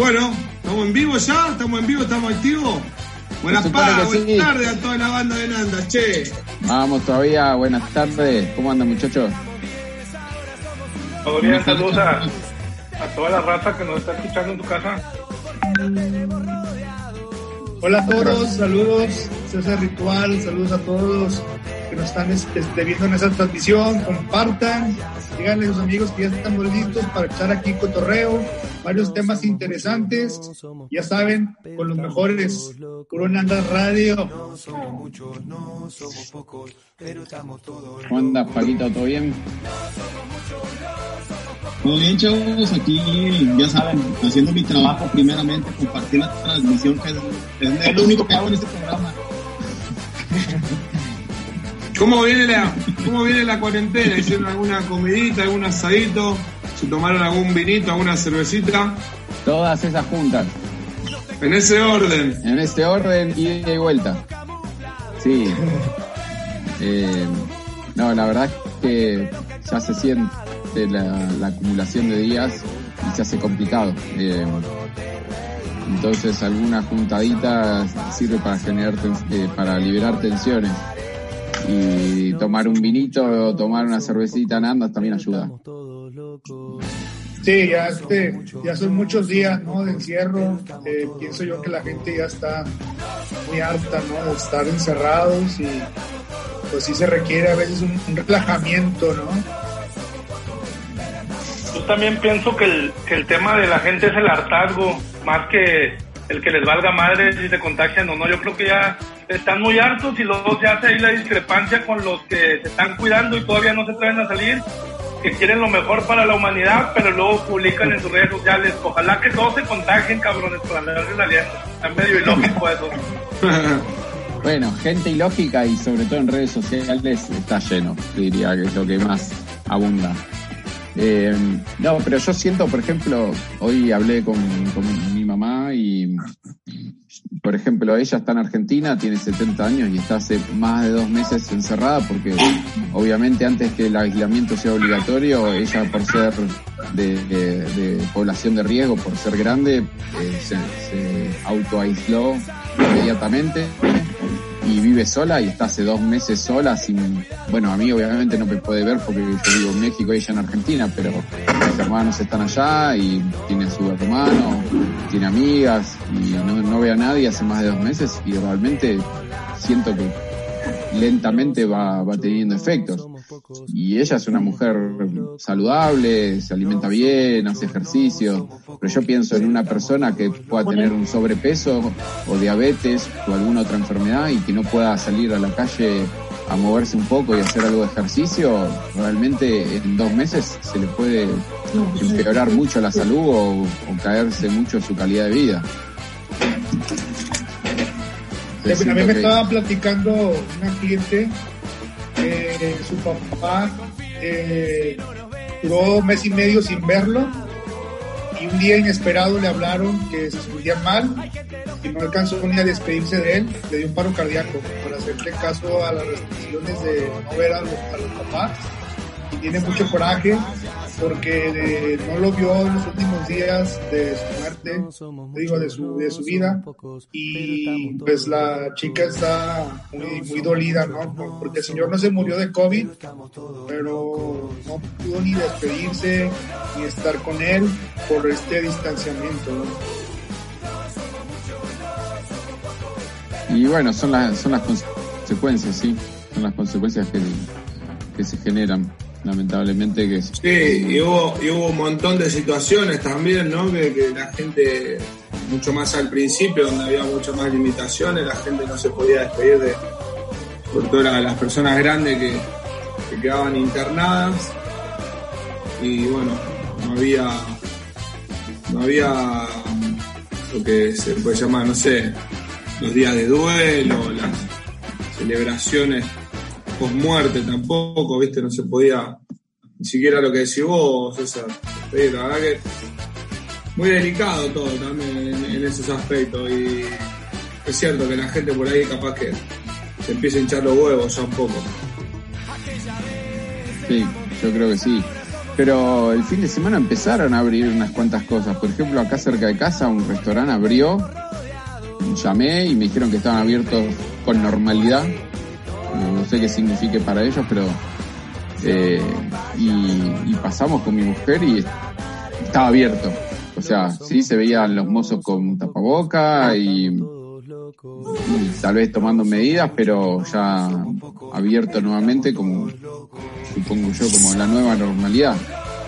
Bueno, ¿estamos en vivo ya? ¿Estamos en vivo? ¿Estamos activos? Buenas, buenas tardes a toda la banda de Nanda, che. Vamos todavía, buenas tardes. ¿Cómo andan muchachos? Bien, saludos a, a toda la raza que nos está escuchando en tu casa. Hola a todos, saludos, César Ritual, saludos a todos que nos están este, viendo en esta transmisión, compartan, díganle a sus amigos que ya estamos listos para echar aquí cotorreo, varios temas interesantes, ya saben, con los mejores, Corona Radio. ¿Cómo andas, Paquito? ¿Todo bien? Muy bien, chavos, aquí ya saben, haciendo mi trabajo primeramente, compartir la transmisión, que es, es lo único que hago en este programa. ¿Cómo viene la, cómo viene la cuarentena? ¿Hicieron alguna comidita, algún asadito? ¿Se tomaron algún vinito, alguna cervecita? Todas esas juntas. En ese orden. En ese orden, y de vuelta. Sí. Eh, no, la verdad es que ya se siente la, acumulación de días y se hace complicado. Eh, entonces alguna juntadita sirve para generar eh, para liberar tensiones y tomar un vinito o tomar una cervecita en andas también ayuda. Sí, ya este, ya son muchos días, ¿no? De encierro. Eh, pienso yo que la gente ya está muy harta, ¿no? De estar encerrados y pues sí se requiere a veces un relajamiento, ¿no? Yo también pienso que el, que el tema de la gente es el hartazgo, más que el que les valga madre si se contagian o no. Yo creo que ya están muy hartos y luego se hace ahí la discrepancia con los que se están cuidando y todavía no se atreven a salir, que quieren lo mejor para la humanidad, pero luego publican en sus redes sociales. Ojalá que todos se contagien, cabrones, para andarse saliendo. Está medio ilógico eso. Bueno, gente ilógica y sobre todo en redes sociales está lleno, diría que es lo que más abunda. Eh, no, pero yo siento, por ejemplo, hoy hablé con, mi mamá y, por ejemplo, ella está en Argentina, tiene 70 años y está hace más de dos meses encerrada porque obviamente antes que el aislamiento sea obligatorio, ella por ser de, población de riesgo, por ser grande, eh, se, se autoaisló inmediatamente y vive sola y está hace dos meses sola sin, bueno, a mí obviamente no me puede ver porque yo vivo en México y ella en Argentina, pero mis hermanos están allá y tiene su hermano, tiene amigas y no, no ve a nadie hace más de dos meses y realmente siento que lentamente va, va teniendo efectos. Y ella es una mujer saludable, se alimenta bien, hace ejercicio, pero yo pienso en una persona que pueda tener un sobrepeso o diabetes o alguna otra enfermedad y que no pueda salir a la calle a moverse un poco y hacer algo de ejercicio, realmente en dos meses se le puede empeorar mucho la salud o, caerse mucho su calidad de vida. A mí me estaba platicando una cliente eh, su papá eh, duró un mes y medio sin verlo y un día inesperado le hablaron que se sentía mal y no alcanzó ni a despedirse de él, le dio un paro cardíaco para hacerle caso a las restricciones de no ver a los, a los papás. Y tiene mucho coraje porque no lo vio en los últimos días de su digo, de su, de su vida, y pues la chica está muy, muy dolida, ¿no? Porque el señor no se murió de COVID, pero no pudo ni despedirse, ni estar con él por este distanciamiento, Y bueno, son las, son las consecuencias, sí, son las consecuencias que, que se generan lamentablemente que sí y hubo, y hubo un montón de situaciones también no que, la gente mucho más al principio donde había muchas más limitaciones la gente no se podía despedir de por todas las personas grandes que, que quedaban internadas. Y bueno no había no había lo que se puede llamar no sé los días de duelo las celebraciones post muerte tampoco, viste, no se podía, ni siquiera lo que decís vos, César. la verdad que muy delicado todo también en, esos aspectos y es cierto que la gente por ahí capaz que se empieza a hinchar los huevos ya un poco. Sí, yo creo que sí. Pero el fin de semana empezaron a abrir unas cuantas cosas. Por ejemplo, acá cerca de casa un restaurante abrió, llamé y me dijeron que estaban abiertos con normalidad. No sé qué signifique para ellos, pero... Eh, y, pasamos con mi mujer y estaba abierto. O sea, sí se veían los mozos con tapaboca y tal vez tomando medidas, pero ya abierto nuevamente como supongo yo como la nueva normalidad.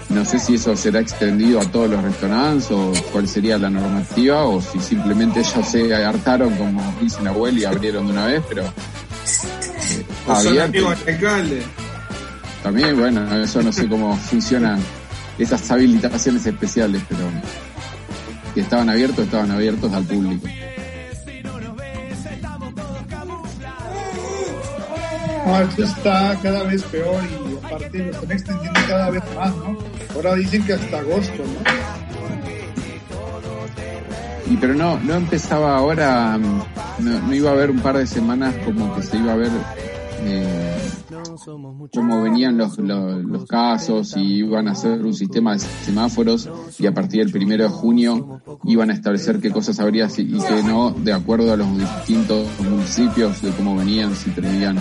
No sé si eso será extendido a todos los restaurantes o cuál sería la normativa o si simplemente ellos se hartaron como dice la y abrieron de una vez, pero abierto. También, bueno, eso no sé cómo funcionan esas habilitaciones especiales, pero que estaban abiertos, estaban abiertos al público. No, esto está cada vez peor y aparte lo están extendiendo cada vez más, ¿no? Ahora dicen que hasta agosto, ¿no? Y pero no, no empezaba ahora, no, no iba a haber un par de semanas como que se iba a ver eh, cómo venían los, los, casos y iban a hacer un sistema de semáforos y a partir del primero de junio iban a establecer qué cosas habría y qué no de acuerdo a los distintos municipios de cómo venían, si tenían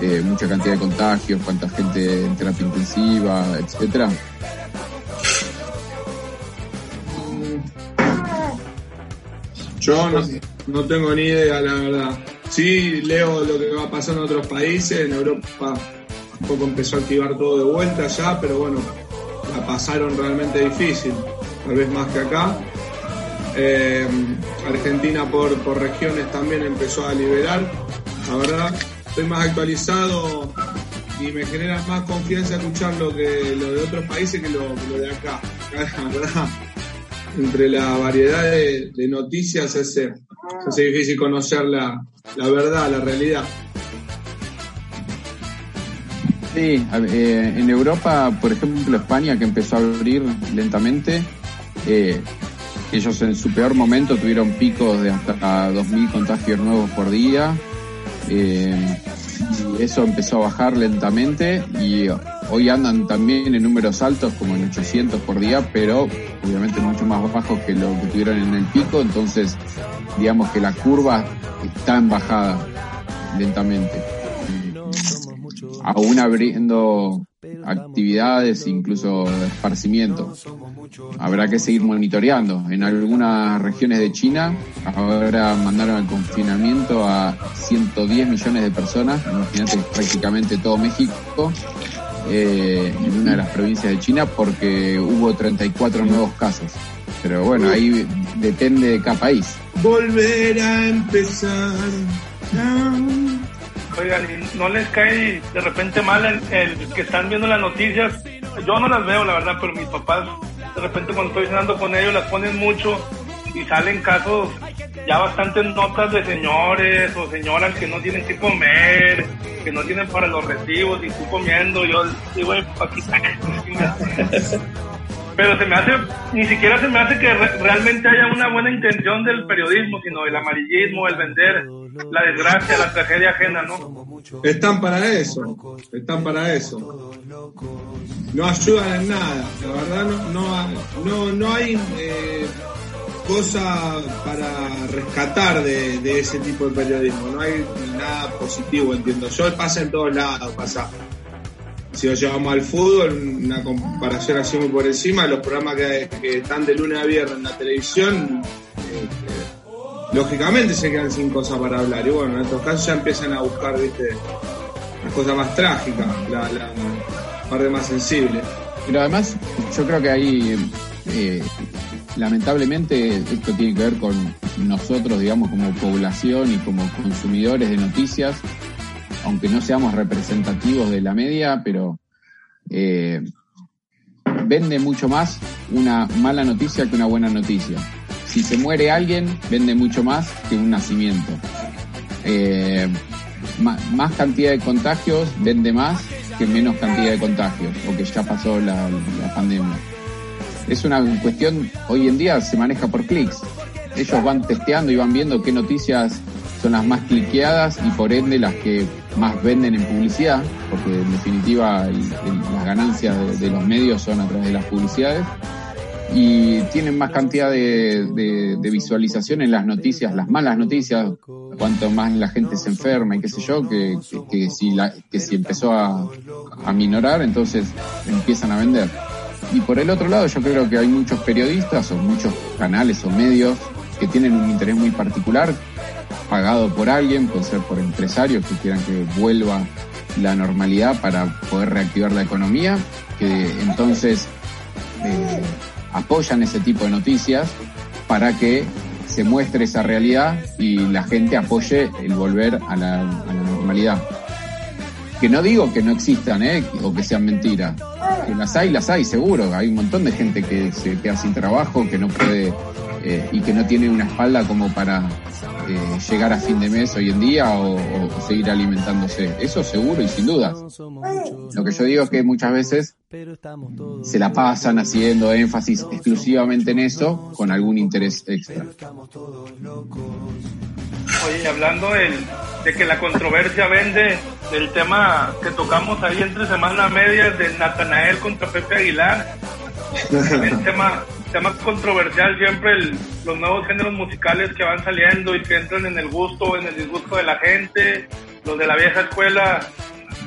eh, mucha cantidad de contagios, cuánta gente en terapia intensiva, etcétera. Yo no, no tengo ni idea, la verdad. Sí, leo lo que va pasando en otros países. En Europa un poco empezó a activar todo de vuelta ya, pero bueno, la pasaron realmente difícil, tal vez más que acá. Eh, Argentina por, por regiones también empezó a liberar. La verdad, estoy más actualizado y me genera más confianza escuchar lo, que, lo de otros países que lo, de acá. La verdad, entre la variedad de, noticias se hace difícil conocer la, la verdad, la realidad. Sí, eh, en Europa, por ejemplo, España, que empezó a abrir lentamente, eh, ellos en su peor momento tuvieron picos de hasta 2.000 contagios nuevos por día. Eh, y eso empezó a bajar lentamente y hoy andan también en números altos como en 800 por día, pero obviamente mucho más bajos que lo que tuvieron en el pico, entonces digamos que la curva está en bajada lentamente. Aún abriendo actividades, incluso esparcimiento. Habrá que seguir monitoreando. En algunas regiones de China ahora mandaron al confinamiento a 110 millones de personas, imagínate prácticamente todo México, eh, en una de las provincias de China porque hubo 34 nuevos casos. Pero bueno, ahí depende de cada país. Volver a empezar. Oigan, no les cae de repente mal el, que están viendo las noticias? Yo no las veo, la verdad, pero mis papás, de repente cuando estoy cenando con ellos, las ponen mucho y salen casos, ya bastantes notas de señores o señoras que no tienen que comer, que no tienen para los recibos y tú comiendo. Yo digo, aquí pero se me hace, ni siquiera se me hace que realmente haya una buena intención del periodismo, sino el amarillismo, el vender la desgracia, la tragedia ajena, ¿no? Están para eso, están para eso. No ayudan en nada, la verdad no, no, no, hay eh, cosa para rescatar de, ese tipo de periodismo, no hay nada positivo, entiendo. Yo pasa en todos lados, pasa si lo llevamos al fútbol, una comparación así muy por encima, los programas que, están de lunes a viernes en la televisión, eh, lógicamente se quedan sin cosas para hablar. Y bueno, en estos casos ya empiezan a buscar, viste, las cosas más trágicas, la, parte más sensible. Pero además, yo creo que ahí, eh, lamentablemente, esto tiene que ver con nosotros, digamos, como población y como consumidores de noticias aunque no seamos representativos de la media, pero eh, vende mucho más una mala noticia que una buena noticia. Si se muere alguien, vende mucho más que un nacimiento. Eh, más, cantidad de contagios vende más que menos cantidad de contagios, o que ya pasó la, la pandemia. Es una cuestión, hoy en día se maneja por clics. Ellos van testeando y van viendo qué noticias son las más cliqueadas y por ende las que más venden en publicidad, porque en definitiva las ganancias de, los medios son a través de las publicidades, y tienen más cantidad de, visualización en las noticias, las malas noticias, cuanto más la gente se enferma y qué sé yo, que, si, la, que si empezó a, a minorar, entonces empiezan a vender. Y por el otro lado, yo creo que hay muchos periodistas o muchos canales o medios que tienen un interés muy particular, pagado por alguien, puede ser por empresarios que quieran que vuelva la normalidad para poder reactivar la economía, que entonces eh, apoyan ese tipo de noticias para que se muestre esa realidad y la gente apoye el volver a la, a la normalidad. Que no digo que no existan, ¿eh? o que sean mentiras. Que las hay, las hay, seguro. Hay un montón de gente que se queda sin trabajo, que no puede eh, y que no tiene una espalda como para eh, llegar a fin de mes hoy en día o, seguir alimentándose. Eso seguro y sin duda. Lo que yo digo es que muchas veces se la pasan haciendo énfasis exclusivamente en eso con algún interés extra. Oye, hablando de que la controversia vende del tema que tocamos ahí entre semana media de Natanael contra Pepe Aguilar, el tema tema controversial siempre los nuevos géneros musicales que van saliendo y que entran en el gusto o en el disgusto de la gente, los de la vieja escuela,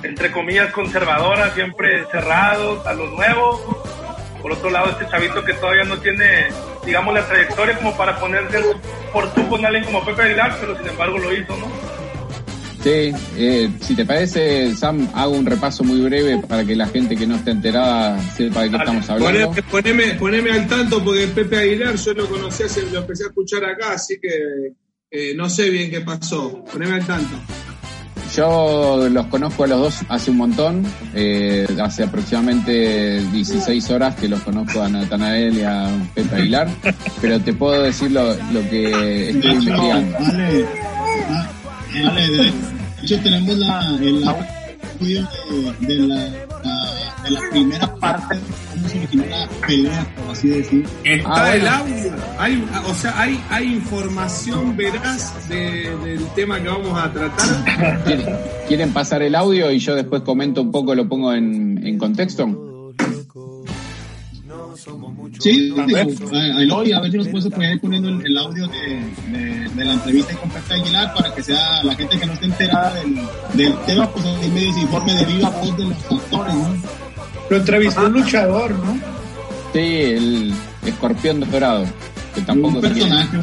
entre comillas conservadora, siempre cerrados a los nuevos. Por otro lado, este chavito que todavía no tiene, digamos, la trayectoria como para ponerse por tú con alguien como Pepe Aguilar, pero sin embargo lo hizo, ¿no? Sí, eh, si te parece, Sam, hago un repaso muy breve para que la gente que no esté enterada sepa de qué estamos hablando. Poneme, poneme, al tanto porque Pepe Aguilar yo lo conocí, lo empecé a escuchar acá, así que eh, no sé bien qué pasó. Poneme al tanto. Yo los conozco a los dos hace un montón, eh, hace aproximadamente 16 horas que los conozco a Natanael y a Pepe Aguilar, pero te puedo decir lo, lo que estoy investigando. Vale, de hecho tenemos la, el audio de, de, la, de la primera parte cómo se originó la pelea, por así decir. Está ah, el audio, hay, o sea, hay, hay información veraz de, del tema que vamos a tratar. ¿Quieren pasar el audio y yo después comento un poco, lo pongo en, en contexto? Sí, a ver, a ver si nos puedes poner poniendo el, audio de, de, la entrevista con Pepe Aguilar para que sea la gente que no esté enterada del, del tema, pues ahí medio se informe de viva voz de los actores, ¿no? Lo entrevistó un luchador, ¿no? Sí, el escorpión dorado, que tampoco un personaje,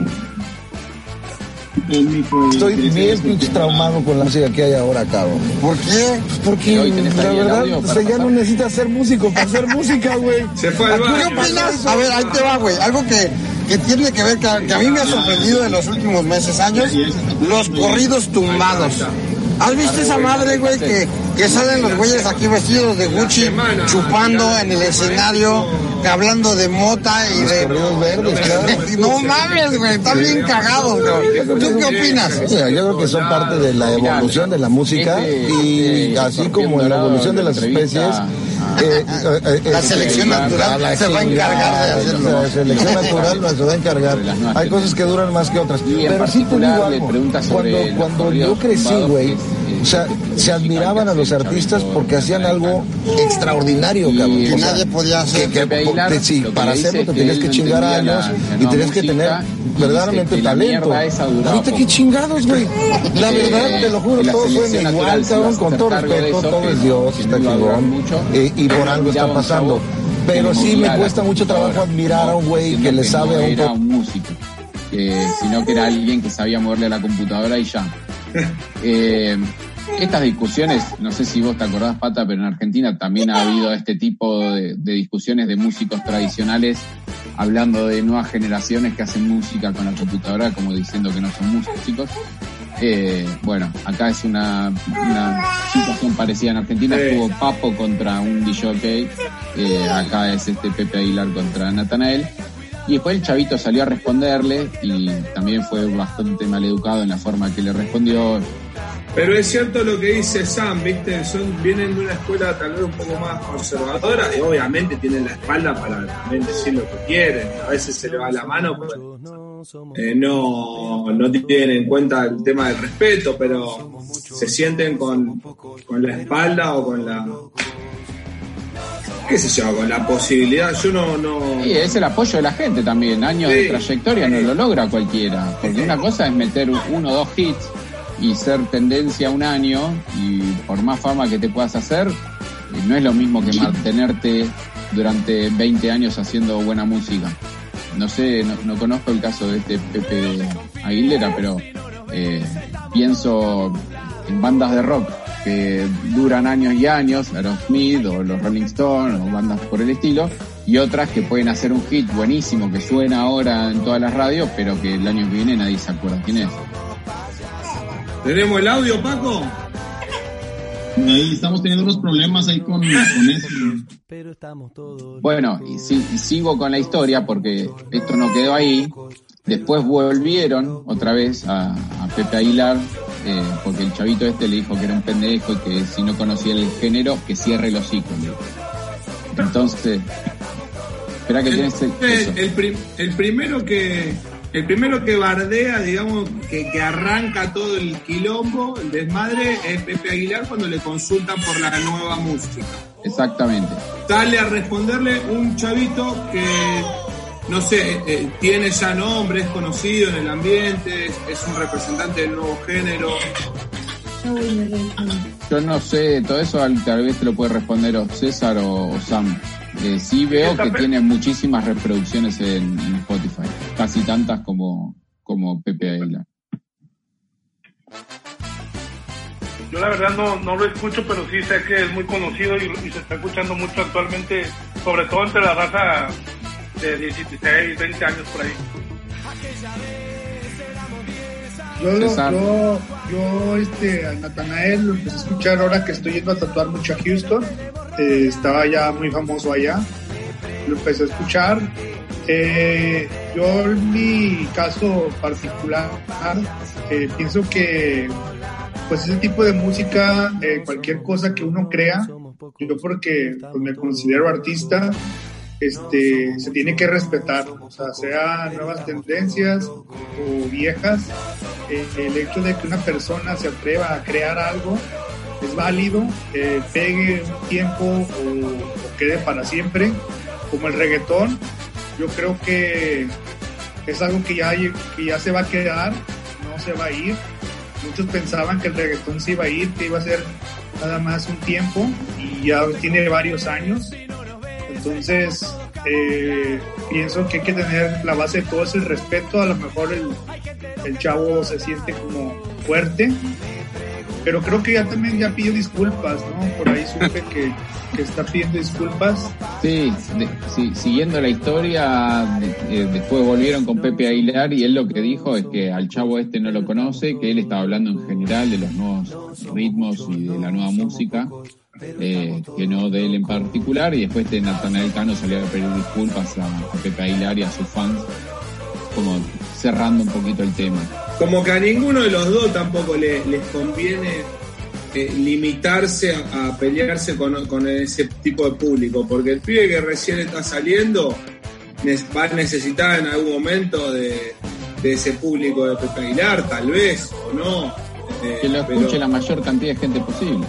Estoy bien pinche traumado con la música que hay ahora, cabrón. ¿Por qué? Porque la verdad, o ya no necesitas ser músico para hacer música, güey. Se fue al ¿Qué opinas? A ver, ahí te va, güey. Algo que, que tiene que ver, que a mí me ha sorprendido en los últimos meses, años, los corridos tumbados. ¿Has visto esa madre, güey, que, que salen los güeyes aquí vestidos de Gucci, chupando en el escenario, hablando de mota y de... verdes, claro. No mames, güey, están bien cagados, güey. ¿Tú qué opinas? yo creo que son parte de la evolución de la música y así como la evolución de las especies, eh, eh, eh, la selección natural se va a encargar de hacerlo. La selección natural nos va a encargar. Hay cosas que duran más que otras. Pero sí te digo algo. Cuando, cuando yo crecí, güey, o sea, se admiraban a los artistas porque hacían algo extraordinario, cabrón. Que nadie podía hacer. Que, sí, para hacerlo te tenías que chingar años y tenías que tener verdaderamente talento. Ahorita qué chingados, güey. La verdad, te lo juro, todos suenan igual, cabrón, con todo respeto, todo es Dios, está chingón. Y por algo está pasando. Pero sí me cuesta mucho trabajo admirar a un güey que le sabe a un... Era un músico, sino que era alguien que sabía moverle a la computadora y ya. Eh, estas discusiones, no sé si vos te acordás, Pata, pero en Argentina también ha habido este tipo de, discusiones de músicos tradicionales hablando de nuevas generaciones que hacen música con la computadora, como diciendo que no son músicos. Eh, bueno, acá es una, situación parecida en Argentina. Estuvo Papo contra un DJ, eh, acá es este Pepe Aguilar contra Natanael. Y después el chavito salió a responderle y también fue bastante mal educado en la forma que le respondió. Pero es cierto lo que dice Sam, ¿viste? Son, vienen de una escuela tal vez un poco más conservadora y obviamente tienen la espalda para también decir lo que quieren. A veces se le va la mano, eh, no, no tienen en cuenta el tema del respeto, pero se sienten con, con la espalda o con la qué sé yo, con la posibilidad, yo no... no... Sí, es el apoyo de la gente también, años de trayectoria no lo logra cualquiera, porque una cosa es meter uno o dos hits y ser tendencia un año y por más fama que te puedas hacer, eh, no es lo mismo que mantenerte durante 20 años haciendo buena música. No sé, no, conozco el caso de este Pepe Aguilera, pero eh, pienso en bandas de rock que duran años y años, Aerosmith o los Rolling Stones o bandas por el estilo, y otras que pueden hacer un hit buenísimo que suena ahora en todas las radios, pero que el año que viene nadie se acuerda quién es. ¿Tenemos el audio, Paco? Ahí estamos teniendo unos problemas ahí con, eso. Pero estamos todos. Bueno, y, sigo con la historia porque esto no quedó ahí. Después volvieron otra vez a, a Pepe Aguilar eh, porque el chavito este le dijo que era un pendejo y que si no conocía el género, que cierre los hocico. Entonces, espera que tienes el, el, primero que el primero que bardea, digamos, que, que, arranca todo el quilombo, el desmadre, es Pepe Aguilar cuando le consultan por la nueva música. Exactamente. Sale a responderle un chavito que no sé, eh, tiene ya nombre, es conocido en el ambiente, es, un representante del nuevo género. Yo no sé, todo eso tal vez te lo puede responder o César o, Sam. Eh, sí veo que tiene muchísimas reproducciones en, Spotify, casi tantas como, como Pepe Aguilar. Yo la verdad no, no lo escucho, pero sí sé que es muy conocido y, y se está escuchando mucho actualmente, sobre todo entre la raza de 16, 20 años por ahí. Yo, yo, yo, este, a Natanael lo empecé a escuchar ahora que estoy yendo a tatuar mucho a Houston. Eh, estaba ya muy famoso allá. Lo empecé a escuchar. Eh, yo en mi caso particular eh, pienso que pues ese tipo de música, cualquier cosa que uno crea, yo porque pues, me considero artista, este, se tiene que respetar, o sea, sea nuevas tendencias o viejas, eh, el hecho de que una persona se atreva a crear algo es válido, eh, pegue un tiempo o, quede para siempre, como el reggaetón, yo creo que es algo que ya, que ya se va a quedar, no se va a ir. Muchos pensaban que el reggaetón se iba a ir, que iba a ser nada más un tiempo y ya tiene varios años entonces, eh, pienso que hay que tener la base de todo ese respeto. A lo mejor el, el chavo se siente como fuerte, pero creo que ya también ya pidió disculpas, ¿no? Por ahí supe que, que está pidiendo disculpas. Sí, siguiendo la historia, eh, después volvieron con Pepe Aguilar y él lo que dijo es que al chavo este no lo conoce, que él estaba hablando en general de los nuevos ritmos y de la nueva música eh, que no de él en particular, y después de Natanael Cano salió a pedir disculpas a, Pepe Aguilar y a sus fans, como cerrando un poquito el tema. Como que a ninguno de los dos tampoco les conviene eh, limitarse a, pelearse con, ese tipo de público, porque el pibe que recién está saliendo va a necesitar en algún momento de, ese público de Pepe Aguilar, tal vez, o no. que lo escuche la mayor cantidad de gente posible.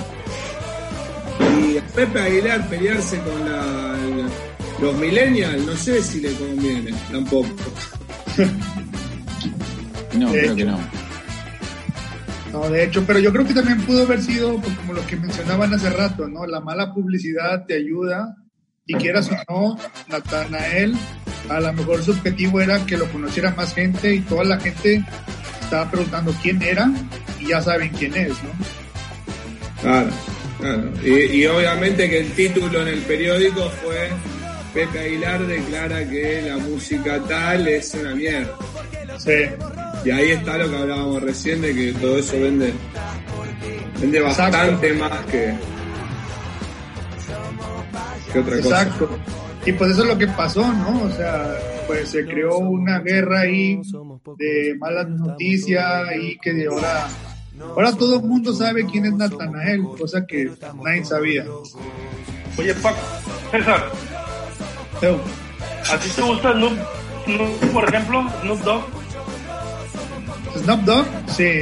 Y a Pepe Aguilar pelearse con la, los millennials, no sé si le conviene, tampoco. no, creo que no. No, de hecho, pero yo creo que también pudo haber sido pues, como lo que mencionaban hace rato, ¿no? La mala publicidad te ayuda y quieras o no, Natanael, a lo mejor su objetivo era que lo conociera más gente y toda la gente estaba preguntando quién era y ya saben quién es, ¿no? Claro. Y, obviamente que el título en el periódico fue Pepe Aguilar declara que la música tal es una mierda. Sí. Y ahí está lo que hablábamos recién de que todo eso vende, vende bastante más que, que otra cosa. Exacto. Y pues eso es lo que pasó, ¿no? O sea, pues se creó una guerra ahí de malas noticias y que de ahora Ahora todo el mundo sabe quién es Natanael, cosa que nadie sabía. Oye, Paco, César. ¿A ti te gusta Snoop, por ejemplo? Snoop Dogg. Snoop Dogg, sí.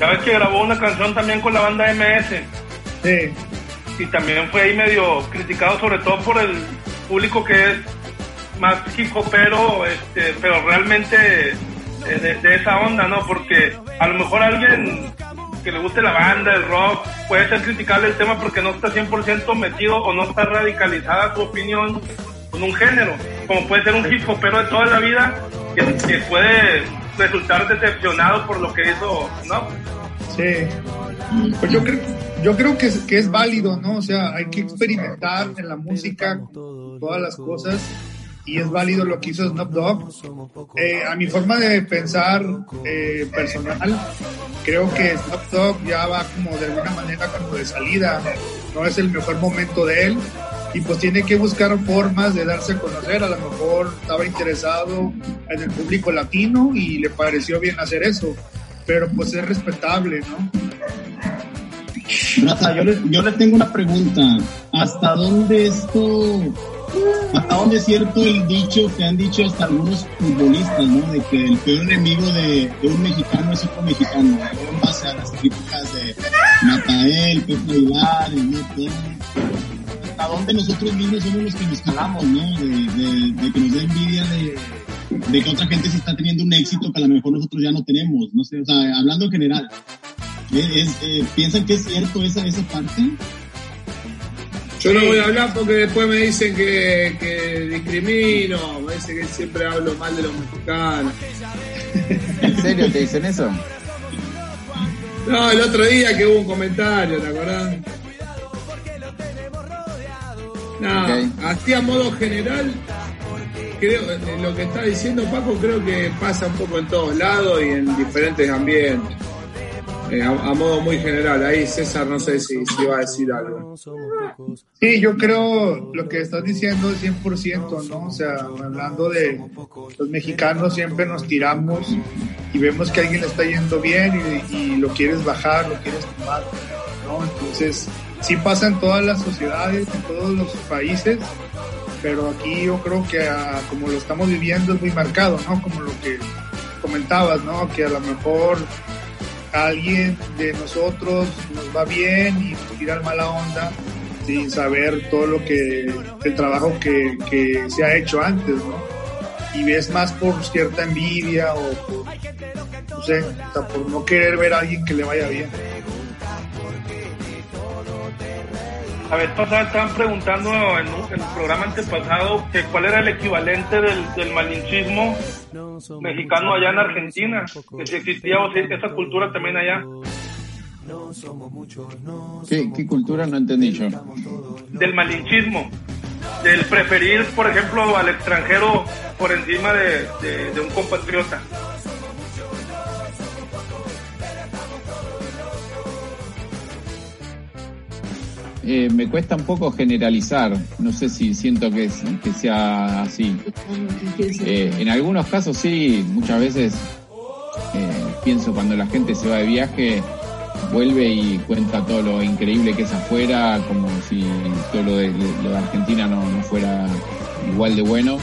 Sabes que grabó una canción también con la banda MS. Sí. Y también fue ahí medio criticado, sobre todo por el público que es más hip hopero, este, pero realmente eh, de, esa onda, ¿no? Porque a lo mejor alguien que le guste la banda, el rock, puede ser criticable el tema porque no está 100% metido o no está radicalizada su opinión con un género, como puede ser un hip hopero de toda la vida que, que puede resultar decepcionado por lo que hizo, ¿no? Sí. Pues yo creo, yo creo que, es, que es válido, ¿no? O sea, hay que experimentar en la música todas las cosas y es válido lo que hizo Snoop Dogg. Eh, a mi forma de pensar eh, personal, creo que Snoop Dogg ya va como de alguna manera como de salida, no es el mejor momento de él y pues tiene que buscar formas de darse a conocer, a lo mejor estaba interesado en el público latino y le pareció bien hacer eso, pero pues es respetable, ¿no? yo le, yo le tengo una pregunta. ¿Hasta dónde esto ¿Hasta dónde es cierto el dicho que han dicho hasta algunos futbolistas, ¿no? De que el peor enemigo de, un mexicano es otro mexicano, en base a las críticas de Natael, Pepe Aguilar, el ¿Hasta dónde nosotros mismos somos los que nos calamos, ¿no? De, que nos da envidia de, que otra gente se está teniendo un éxito que a lo mejor nosotros ya no tenemos, no sé, o sea, hablando en general. Eh, ¿Piensan que es cierto esa, esa parte? Yo no voy a hablar porque después me dicen que, que discrimino, me dicen que siempre hablo mal de los mexicanos. ¿En serio te dicen eso? No, el otro día que hubo un comentario, ¿te acordás? No, así a modo general, creo, lo que está diciendo Paco creo que pasa un poco en todos lados y en diferentes ambientes. Eh, a, modo muy general. Ahí César no sé si, si va a decir algo. Sí, yo creo lo que estás diciendo es 100%, ¿no? O sea, hablando de los mexicanos siempre nos tiramos y vemos que a alguien le está yendo bien y, lo quieres bajar, lo quieres tomar, ¿no? Entonces, sí pasa en todas las sociedades, en todos los países, pero aquí yo creo que como lo estamos viviendo es muy marcado, ¿no? Como lo que comentabas, ¿no? Que a lo mejor alguien de nosotros nos va bien y nos tira mala onda sin saber todo lo que, el trabajo que, que se ha hecho antes, ¿no? Y ves más por cierta envidia o por, no sé, por no querer ver a alguien que le vaya bien. A ver, pasada estaban preguntando en, el programa antepasado que cuál era el equivalente del, del malinchismo mexicano allá en Argentina, que si existía o si esa cultura también allá. ¿Qué, ¿Qué cultura no entendí yo? Del malinchismo, del preferir, por ejemplo, al extranjero por encima de, de un compatriota. Eh, me cuesta un poco generalizar, no sé si siento que, sea así. Eh, en algunos casos sí, muchas veces eh, pienso cuando la gente se va de viaje, vuelve y cuenta todo lo increíble que es afuera, como si todo lo de, Argentina no, fuera igual de bueno.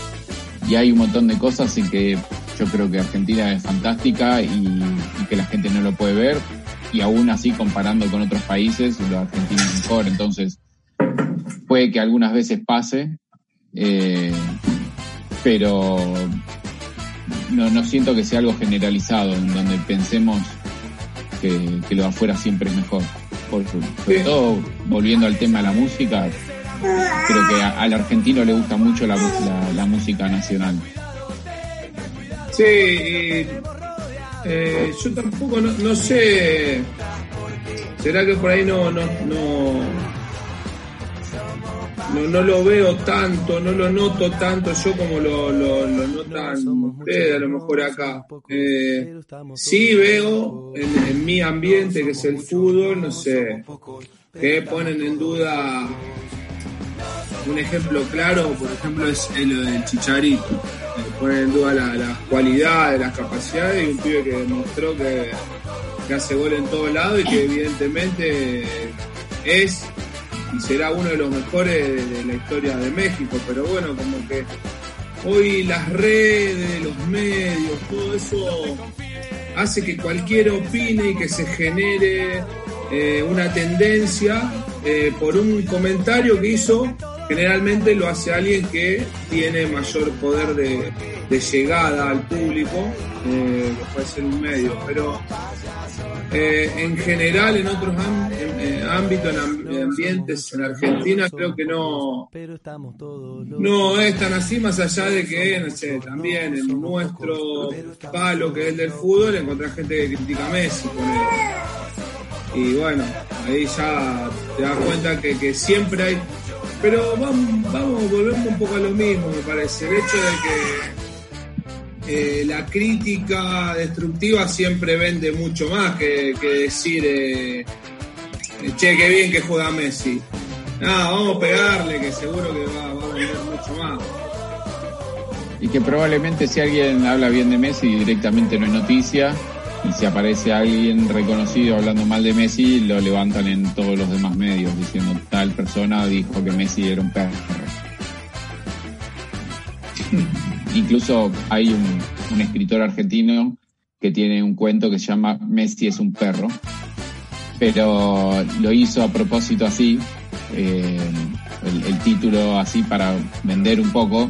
Y hay un montón de cosas en que yo creo que Argentina es fantástica y que la gente no lo puede ver y aún así comparando con otros países, lo argentino es mejor, entonces puede que algunas veces pase, eh, pero no, no siento que sea algo generalizado en donde pensemos que, lo de afuera siempre es mejor. Por, sobre todo, volviendo al tema de la música, creo que al argentino le gusta mucho la, la, música nacional. Sí, eh, yo tampoco no, sé. ¿Será que por ahí no, no, no, no, lo veo tanto, no lo noto tanto yo como lo, lo, notan ustedes a lo mejor acá? Eh, sí veo en, en, mi ambiente, que es el fútbol, no sé, que ponen en duda un ejemplo claro, por ejemplo, es el del Chicharito. Eh, ponen en duda las la cualidades, las capacidades y un pibe que demostró que, hace gol en todos lados y que evidentemente es y será uno de los mejores de, la historia de México. Pero bueno, como que hoy las redes, los medios, todo eso hace que cualquiera opine y que se genere eh, una tendencia eh, por un comentario que hizo. Generalmente lo hace alguien que tiene mayor poder de, llegada al público, eh, que puede ser un medio, pero en general en otros ámbitos, en ambientes en Argentina, creo que no, no es tan así, más allá de que, no sé, también en nuestro palo que es el del fútbol, encontrar gente que critica a Messi. Y bueno, ahí ya te das cuenta que, siempre hay... Pero vamos, vamos, volvemos un poco a lo mismo, me parece. El hecho de que eh, la crítica destructiva siempre vende mucho más que, decir, eh, che, qué bien que juega Messi. No, vamos a pegarle, que seguro que va, va a vender mucho más. Y que probablemente si alguien habla bien de Messi directamente no es noticia, y si aparece alguien reconocido hablando mal de Messi, lo levantan en todos los demás medios diciendo tal persona dijo que Messi era un perro. Incluso hay un, escritor argentino que tiene un cuento que se llama Messi es un perro, pero lo hizo a propósito así, eh, el título así para vender un poco,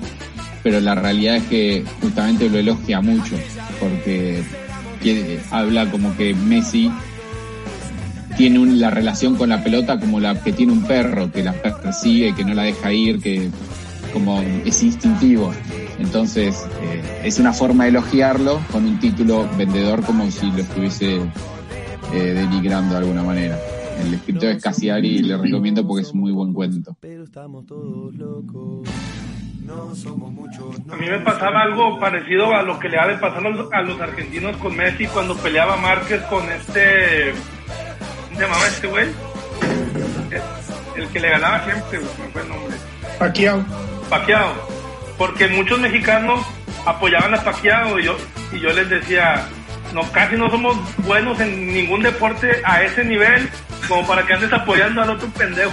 pero la realidad es que justamente lo elogia mucho, porque que habla como que Messi tiene la relación con la pelota como la que tiene un perro, que la persigue, que no la deja ir, que como es instintivo. Entonces eh, es una forma de elogiarlo con un título vendedor como si lo estuviese eh, denigrando de alguna manera. El escritor es Casiari y le recomiendo porque es un muy buen cuento. Pero estamos todos locos. A mí me pasaba algo parecido a lo que le ha de pasar a los, argentinos con Messi cuando peleaba Márquez con este. ¿Cómo se llamaba este güey? El, que le ganaba siempre, me fue el nombre. Paquiao. Paquiao. Porque muchos mexicanos apoyaban a Paquiao y yo, y yo les decía, no, casi no somos buenos en ningún deporte a ese nivel como para que andes apoyando al otro pendejo.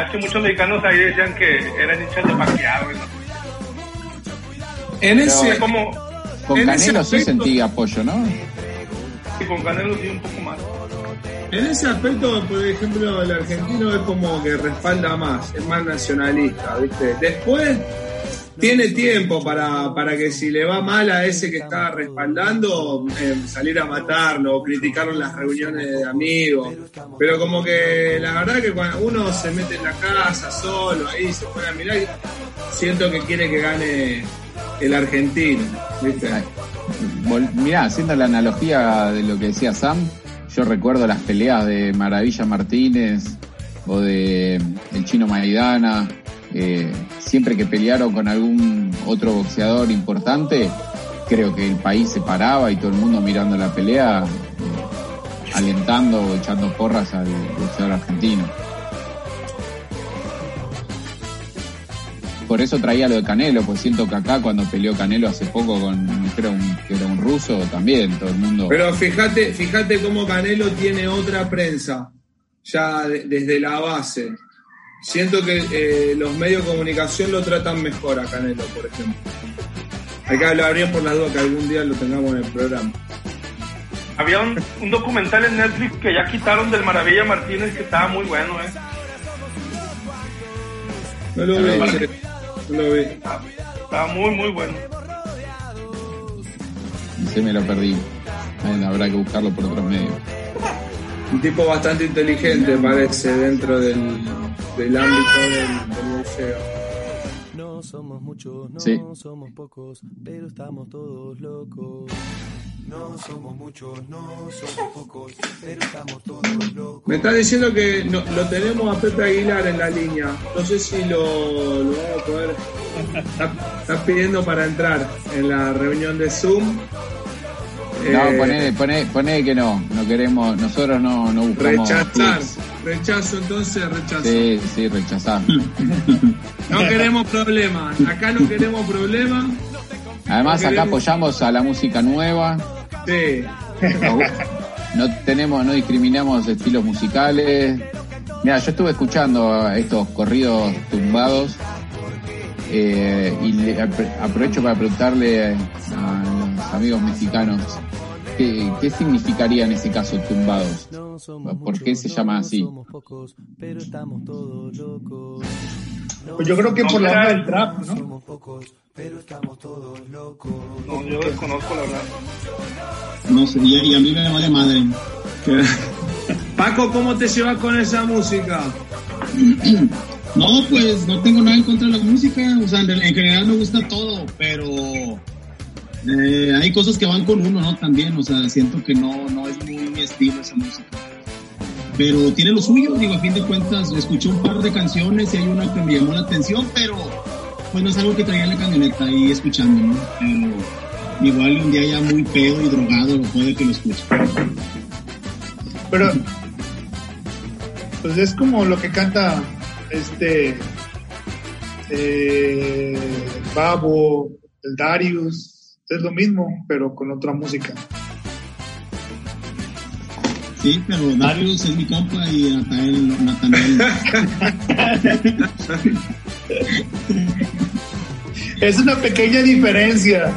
Es que muchos mexicanos ahí decían que eran hinchas de Pacquiao. En ese. Como, con Canelo sí sentí apoyo, ¿no? Sí, con Canelo sí un poco más. En ese aspecto, por ejemplo, el argentino es como que respalda más, es más nacionalista, ¿viste? Después tiene tiempo para, para que si le va mal a ese que está respaldando, eh, salir a matarlo o criticarlo en las reuniones de amigos. Pero como que la verdad que cuando uno se mete en la casa solo, ahí se pone a mirar, siento que quiere que gane el argentino. ¿viste? Mirá, haciendo la analogía de lo que decía Sam, yo recuerdo las peleas de Maravilla Martínez o de el chino Maidana eh, siempre que pelearon con algún otro boxeador importante, creo que el país se paraba y todo el mundo mirando la pelea, eh, alentando o echando porras al boxeador argentino. Por eso traía lo de Canelo, pues siento que acá cuando peleó Canelo hace poco con, creo que era un ruso también, todo el mundo. Pero fíjate, fíjate cómo Canelo tiene otra prensa, ya desde la base. Siento que eh, los medios de comunicación lo tratan mejor a Canelo, por ejemplo. Hay que hablar bien por la duda que algún día lo tengamos en el programa. Había un, documental en Netflix que ya quitaron del Maravilla Martínez que estaba muy bueno, ¿eh? No lo vi, no lo vi. Estaba muy, muy bueno. Se me lo perdí. habrá que buscarlo por otros medios. Un tipo bastante inteligente parece dentro del, del ámbito del, museo. No somos muchos, no somos pocos, pero estamos todos locos. No somos muchos, no somos pocos, pero estamos todos locos. Me está diciendo que lo tenemos a Pepe Aguilar en la línea. No sé si lo, lo vamos a poder. Está, pidiendo para entrar en la reunión de Zoom. No, eh, poné, poné, que no, no queremos, nosotros no, no buscamos. Rechazar, rechazo entonces, rechazo. Sí, sí, rechazar. no queremos problemas, acá no queremos problemas. Además, acá apoyamos a la música nueva. Sí. No, tenemos, no discriminamos estilos musicales. Mira, yo estuve escuchando estos corridos tumbados eh, y aprovecho para preguntarle a amigos mexicanos, ¿qué, qué significaría en ese caso tumbados? ¿Por qué se llama así? Pues yo creo que por la onda del trap, ¿no? No, yo desconozco la verdad. No sé, y, y a mí me vale madre. Paco, ¿cómo te llevas con esa música? No, pues no tengo nada en contra de la música, o sea, en, en general me gusta todo, pero eh, hay cosas que van con uno, ¿no? También, o sea, siento que no, no es muy mi estilo esa música. Pero tiene lo suyo, digo, a fin de cuentas, escuché un par de canciones y hay una que me llamó la atención, pero pues no es algo que traía en la camioneta ahí escuchando, ¿no? Pero igual un día ya muy pedo y drogado, puede que lo escuche. Pero, pues es como lo que canta este eh, Babo, el Darius, es lo mismo, pero con otra música. Sí, pero Darius es mi compa y Natanael, Natanael Es una pequeña diferencia.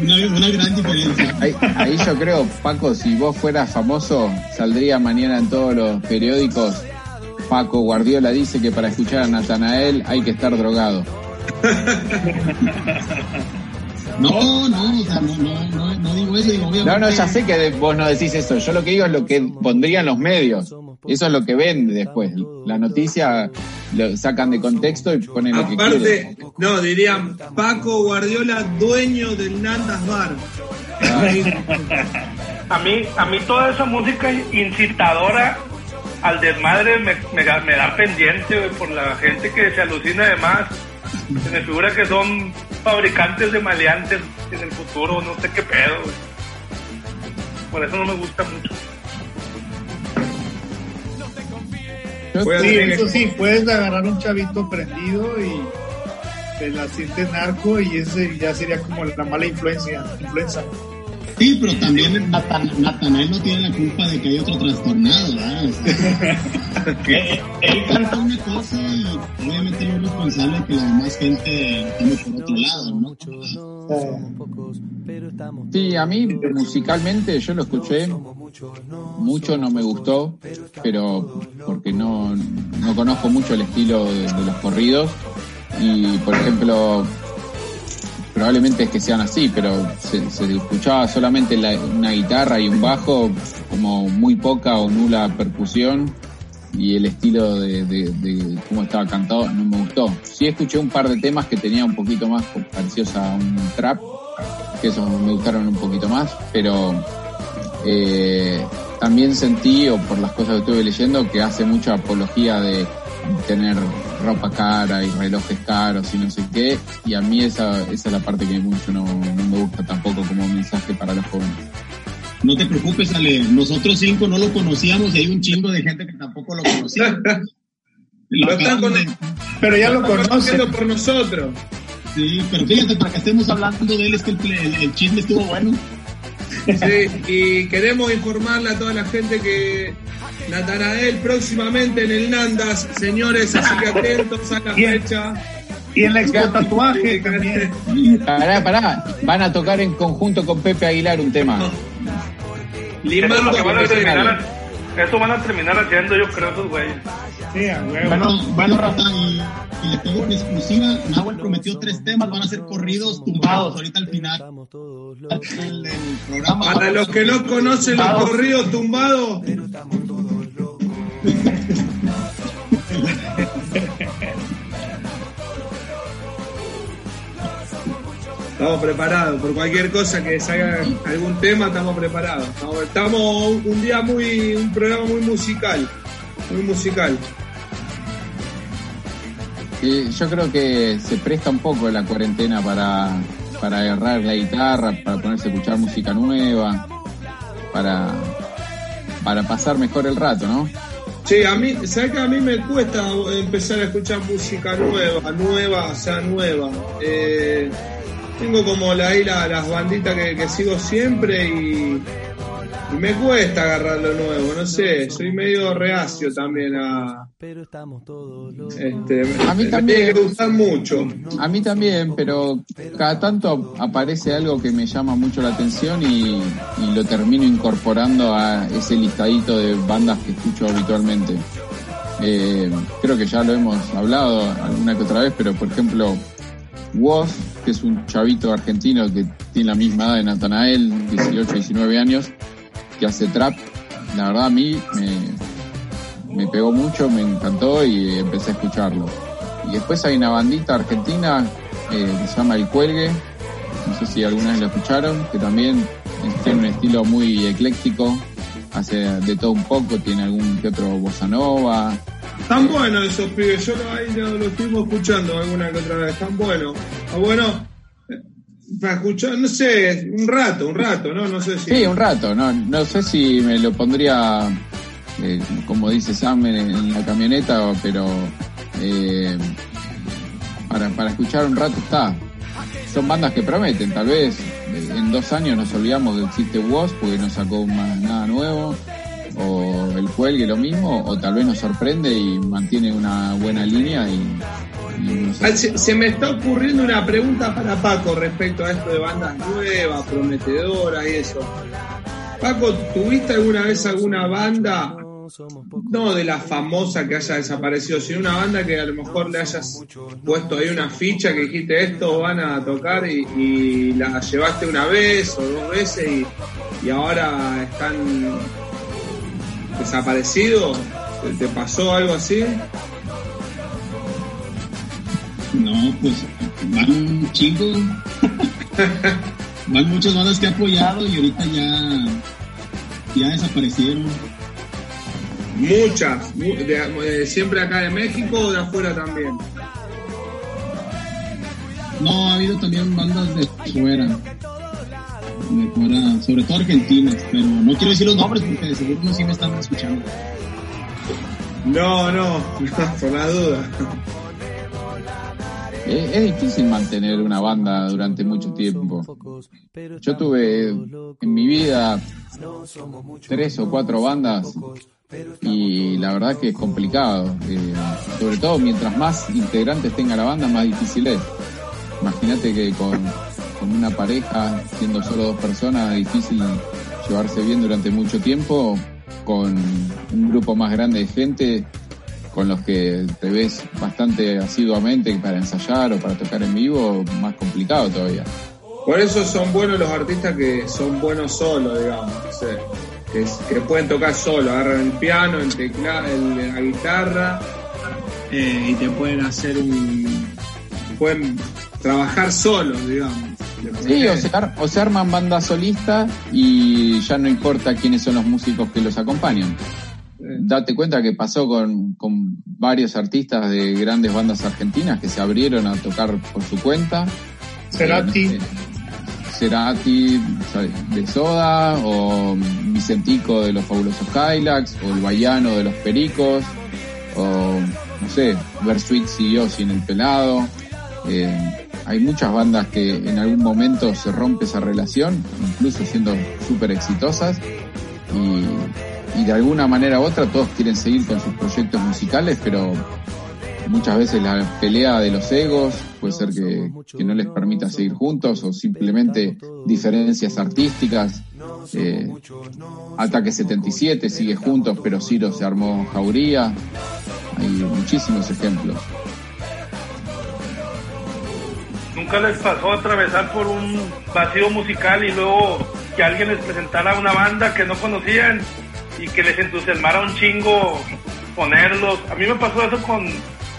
una, una gran diferencia. Ahí, ahí yo creo, Paco, si vos fueras famoso, saldría mañana en todos los periódicos. Paco Guardiola dice que para escuchar a Natanael hay que estar drogado. No, no, o sea, no, no, no, no digo eso, digo, No, obviamente. no, ya sé que de- vos no decís eso. Yo lo que digo es lo que pondrían los medios. Eso es lo que vende después. La noticia lo sacan de contexto y ponen lo que quieren. Aparte, no, dirían Paco Guardiola, dueño del Nandas Bar. A mí, a mí toda esa música incitadora al desmadre me, me, da- me da pendiente por la gente que se alucina además. Se me figura que son fabricantes de maleantes en el futuro, no sé qué pedo. güey. Por eso no me gusta mucho. Sí, eso sí, puedes agarrar un chavito prendido y te la sientes narco y ese ya sería como la mala influencia, influenza. Sí, pero también Natan- Natanael no tiene la culpa de que hay otro trastornado, ¿verdad? Sea, él, él canta una cosa y obviamente no es responsable de que la demás gente tome por otro lado, ¿no? Sí, a mí musicalmente yo lo escuché, mucho no me gustó, pero porque no, no conozco mucho el estilo de, de los corridos y por ejemplo probablemente es que sean así, pero se, se escuchaba solamente la- una guitarra y un bajo, como muy poca o nula percusión y el estilo de, cómo estaba cantado no me gustó. Sí escuché un par de temas que tenía un poquito más parecidos a un trap, que esos me gustaron un poquito más, pero eh, también sentí, o por las cosas que estuve leyendo, que hace mucha apología de tener ropa cara y relojes caros y no sé qué, y a mí esa, esa es la parte que mucho no, no me gusta tampoco como mensaje para los jóvenes. No te preocupes, Ale, nosotros cinco no lo conocíamos y hay un chingo de gente que tampoco lo conocía. Lo Lo con- de- Pero ya lo Están conocen. por nosotros. Sí, pero fíjate, para que estemos hablando de él, es que el, el- el chisme estuvo bueno. Sí, y queremos informarle a toda la gente que Natanael próximamente en el Nandas, señores, así que atentos a la fecha. Y en la expo tatuaje también. Pará, pará, van a tocar en conjunto con Pepe Aguilar un tema. Limando lo que van a profesional. terminar, eso van a terminar haciendo yo creo esos güeyes. Sí, a huevo. Bueno, bueno, Rafa, y, y le tengo una exclusiva. Nahuel prometió tres temas, van a ser corridos tumbados ahorita al final del, del programa. Para los que no conocen los corridos tumbados, estamos preparados. Por cualquier cosa que salga algún tema, estamos preparados. Estamos un día muy, un programa muy musical, muy musical. Yo creo que se presta un poco la cuarentena para, para agarrar la guitarra, para ponerse a escuchar música nueva, para, para pasar mejor el rato, ¿no? Sí, a mí, ¿sabes que a mí me cuesta empezar a escuchar música nueva, nueva, o sea, nueva? Eh, tengo como la, ahí la- las banditas que, sigo siempre y me cuesta agarrar lo nuevo, no sé, soy medio reacio también a, pero estamos todos este, a mí también. me gusta mucho. A mí también, pero cada tanto aparece algo que me llama mucho la atención y, lo termino incorporando a ese listadito de bandas que escucho habitualmente. Eh, creo que ya lo hemos hablado alguna que otra vez, pero por ejemplo, Woz, que es un chavito argentino que tiene la misma edad de Natanael, 18, 19 años, que hace trap, la verdad a mí me, me pegó mucho, me encantó y empecé a escucharlo. Y después hay una bandita argentina eh, que se llama El Cuelgue, no sé si alguna vez lo escucharon, que también tiene un estilo muy ecléctico, hace de todo un poco, tiene algún que otro bossa nova, están buenos esos pibes, yo lo, ahí lo, estuvimos escuchando alguna que otra vez, están buenos. Está bueno eh, para escuchar, no sé, un rato, un rato, ¿no? No sé si. Sí, un rato, no, no sé si me lo pondría, eh, como dice Sam, en, la camioneta, pero eh, para, para escuchar un rato está. Son bandas que prometen, tal vez en dos años nos olvidamos que existe WOS porque no sacó más nada nuevo o el cuelgue lo mismo, o tal vez nos sorprende y mantiene una buena línea y, se, me está ocurriendo una pregunta para Paco respecto a esto de bandas nuevas, prometedoras y eso. Paco, ¿tuviste alguna vez alguna banda, no de la famosa que haya desaparecido, sino una banda que a lo mejor le hayas puesto ahí una ficha que dijiste esto van a tocar y, y la llevaste una vez o dos veces y, y ahora están desaparecido? ¿Te pasó algo así? No, pues van chicos. van muchas bandas que he apoyado y ahorita ya, ya desaparecieron. Muchas, siempre acá de México o de afuera también. No, ha habido también bandas de fuera sobre todo argentinas, pero no quiero decir los nombres porque de seguro no sí me están escuchando. No, no, por la duda. Es, difícil mantener una banda durante mucho tiempo. Yo tuve en mi vida tres o cuatro bandas y la verdad que es complicado. Eh, sobre todo mientras más integrantes tenga la banda, más difícil es. Imagínate que con con una pareja, siendo solo dos personas, es difícil llevarse bien durante mucho tiempo, con un grupo más grande de gente con los que te ves bastante asiduamente para ensayar o para tocar en vivo, más complicado todavía. Por eso son buenos los artistas que son buenos solos, digamos, que, pueden tocar solo, agarran el piano, el teclado, la guitarra eh, y te pueden hacer un... pueden trabajar solos, digamos. Sí, o se, arman bandas solistas y ya no importa quiénes son los músicos que los acompañan. Date cuenta que pasó con, varios artistas de grandes bandas argentinas que se abrieron a tocar por su cuenta. Cerati. Eh, Cerati de Soda, o Vicentico de los Fabulosos Kylax, o el Bayano de los Pericos, o no sé, Bersuit siguió sin el pelado. Eh, hay muchas bandas que en algún momento se rompe esa relación, incluso siendo súper exitosas, y, de alguna manera u otra todos quieren seguir con sus proyectos musicales, pero muchas veces la pelea de los egos puede ser que, no les permita seguir juntos o simplemente diferencias artísticas. Eh, Ataque 77 sigue juntos, pero Ciro se armó Jauría. Hay muchísimos ejemplos. ¿Nunca les pasó atravesar por un vacío musical y luego que alguien les presentara una banda que no conocían y que les entusiasmara un chingo ponerlos? A mí me pasó eso con,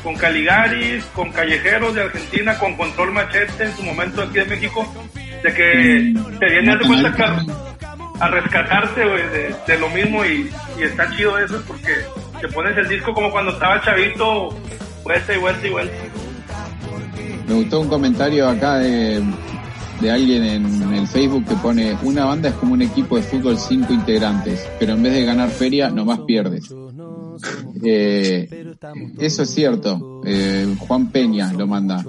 con Caligaris, con Callejeros de Argentina, con Control Machete en su momento aquí de México, de que te vienen de cuenta a rescatarte de, lo mismo y, y, está chido eso porque te pones el disco como cuando estaba chavito, vuelta y vuelta y vuelta. Me gustó un comentario acá de, alguien en, el Facebook que pone, una banda es como un equipo de fútbol cinco integrantes, pero en vez de ganar feria, nomás pierdes. Eh, eso es cierto, eh, Juan Peña lo manda,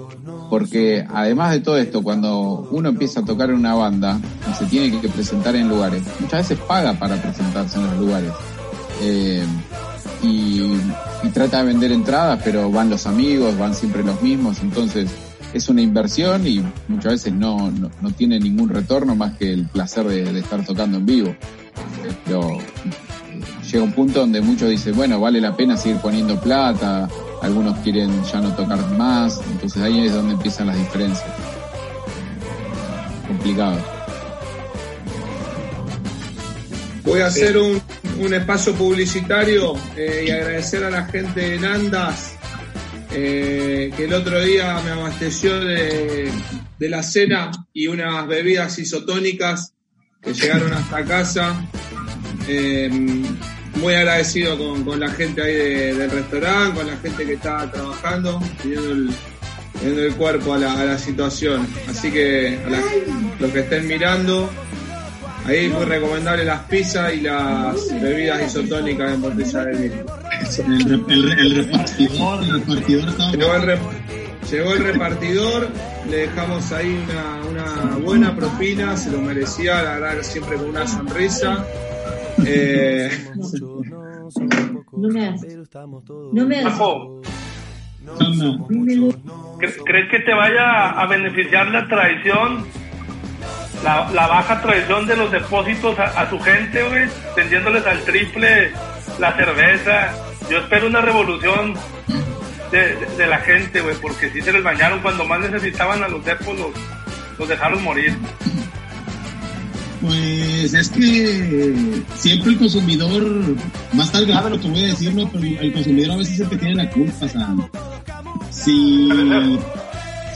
porque además de todo esto, cuando uno empieza a tocar en una banda y se tiene que presentar en lugares, muchas veces paga para presentarse en los lugares. Eh, y, trata de vender entradas, pero van los amigos, van siempre los mismos, entonces es una inversión y muchas veces no, no, tiene ningún retorno más que el placer de, estar tocando en vivo. Pero llega un punto donde muchos dicen, bueno, vale la pena seguir poniendo plata, algunos quieren ya no tocar más, entonces ahí es donde empiezan las diferencias. Complicado. Voy a hacer un, un espacio publicitario eh, y agradecer a la gente de Nandas eh, que el otro día me abasteció de, la cena y unas bebidas isotónicas que llegaron hasta casa. Eh, muy agradecido con, la gente ahí del restaurante, con la gente que está trabajando, teniendo el, el cuerpo a la, situación. Así que a los que estén mirando, Ahí muy recomendable las pizzas y las bebidas isotónicas en botella de vino. El, repartidor, el repartidor llegó, el repartidor, le dejamos ahí una, buena propina, se lo merecía, la verdad siempre con una sonrisa. Eh, no me hagas. No me hagas. ¿Crees que te vaya a beneficiar la traición la, baja tradición de los depósitos a, su gente, güey, vendiéndoles al triple la cerveza. Yo espero una revolución de, la gente, güey, porque si se les bañaron cuando más necesitaban a los depósitos, los, dejaron morir. Pues es que siempre el consumidor, más tal grave lo que voy a decir, ¿no? pero el consumidor a veces es el que tiene la culpa, o sea, si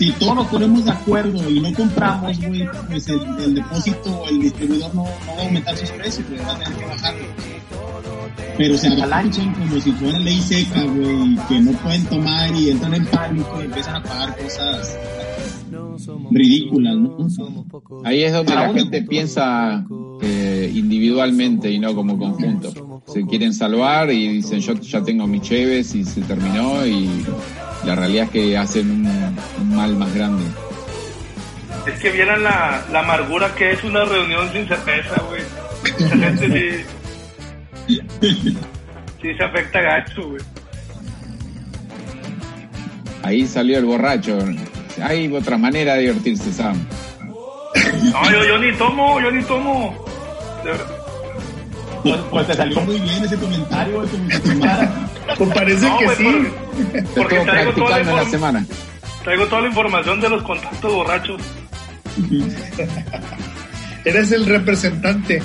si todos nos ponemos de acuerdo y no compramos, güey, pues el, depósito o el distribuidor no, va a aumentar sus precios, güey, va a tener que bajarlo. Pero se avalanchan como si fuera ley seca, güey, que no pueden tomar y entran en pánico y empiezan a pagar cosas ridículas, ¿no? Ahí es donde la gente piensa eh, individualmente y no como conjunto. Se quieren salvar y dicen yo ya tengo mis cheves y se terminó y la realidad es que hacen un, mal más grande. Es que vieran la, la, amargura que es una reunión sin cerveza, güey. La gente sí, sí se afecta gacho, güey. Ahí salió el borracho. Hay otra manera de divertirse, Sam. No, yo, yo ni tomo, yo ni tomo. Pues, pues, te salió muy bien ese comentario, Pues parece que sí. Porque, traigo toda la, semana. Traigo toda la información de los contactos borrachos. Eres el representante.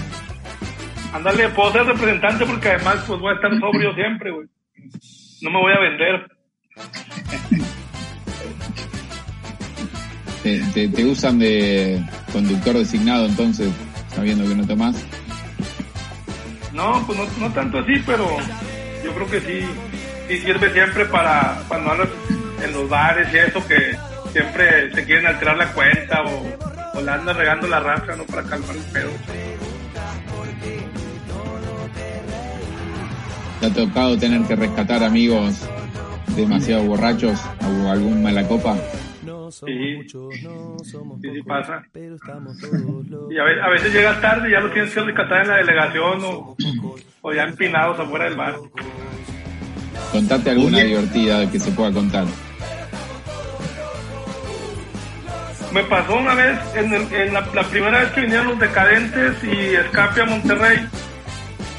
Ándale, puedo ser representante porque además pues voy a estar sobrio siempre, güey. No me voy a vender. Te, te, usan de conductor designado entonces, sabiendo que no tomas. No, pues no, tanto así, pero yo creo que sí, sí sirve siempre para cuando en los bares y eso, que siempre te quieren alterar la cuenta o, o la andas regando la raza, ¿no? Para calmar el pedo. ¿Te ha tocado tener que rescatar amigos demasiado borrachos o algún mala copa? Sí, sí, pasa. Y a veces, llegas tarde y ya lo tienes que rescatar en la delegación o, ya empinados afuera del bar. Contate alguna divertida que se pueda contar. Me pasó una vez, en, la, primera vez que vinieron los decadentes y escape a Monterrey,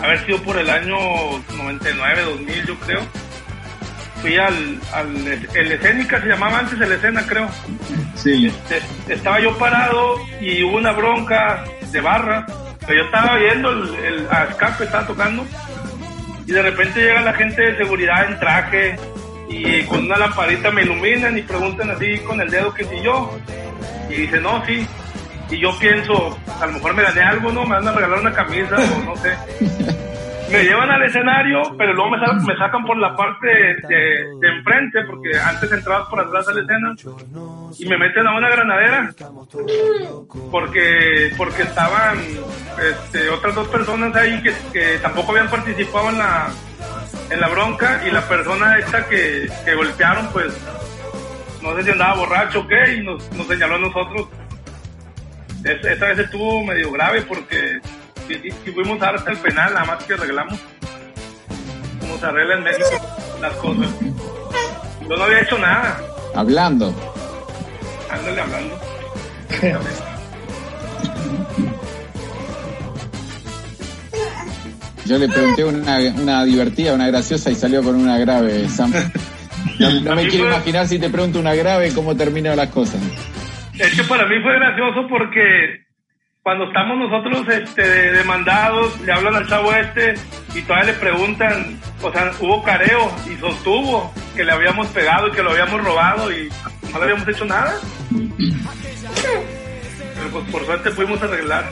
haber sido por el año 99, 2000 yo creo fui al, al el escénica, se llamaba antes el escena, creo. Sí. Este, estaba yo parado y hubo una bronca de barra, pero yo estaba viendo el, el a escape, estaba tocando, y de repente llega la gente de seguridad en traje y con una lamparita me iluminan y preguntan así con el dedo que si yo, y dice, no, sí. Y yo pienso, a lo mejor me gané algo, ¿no? Me van a regalar una camisa o no sé. me llevan al escenario, pero luego me, sacan por la parte de, enfrente, porque antes entrabas por atrás a la escena, y me meten a una granadera, porque, porque estaban este, otras dos personas ahí que, tampoco habían participado en la, en la bronca, y la persona esta que, golpearon, pues, no sé si andaba borracho o qué, y nos, señaló a nosotros. esta vez estuvo medio grave porque si, fuimos a el penal, nada más que arreglamos como se arregla en México. las cosas. Yo no había hecho nada. Hablando. Ándale hablando. Yo le pregunté una, una divertida, una graciosa y salió con una grave, Sam. No, me quiero imaginar si te pregunto una grave cómo terminan las cosas. Es que para mí fue gracioso porque cuando estamos nosotros este, demandados, le hablan al chavo este y todavía le preguntan, o sea, hubo careo y sostuvo que le habíamos pegado y que lo habíamos robado y no le habíamos hecho nada. Pero pues por suerte pudimos arreglar.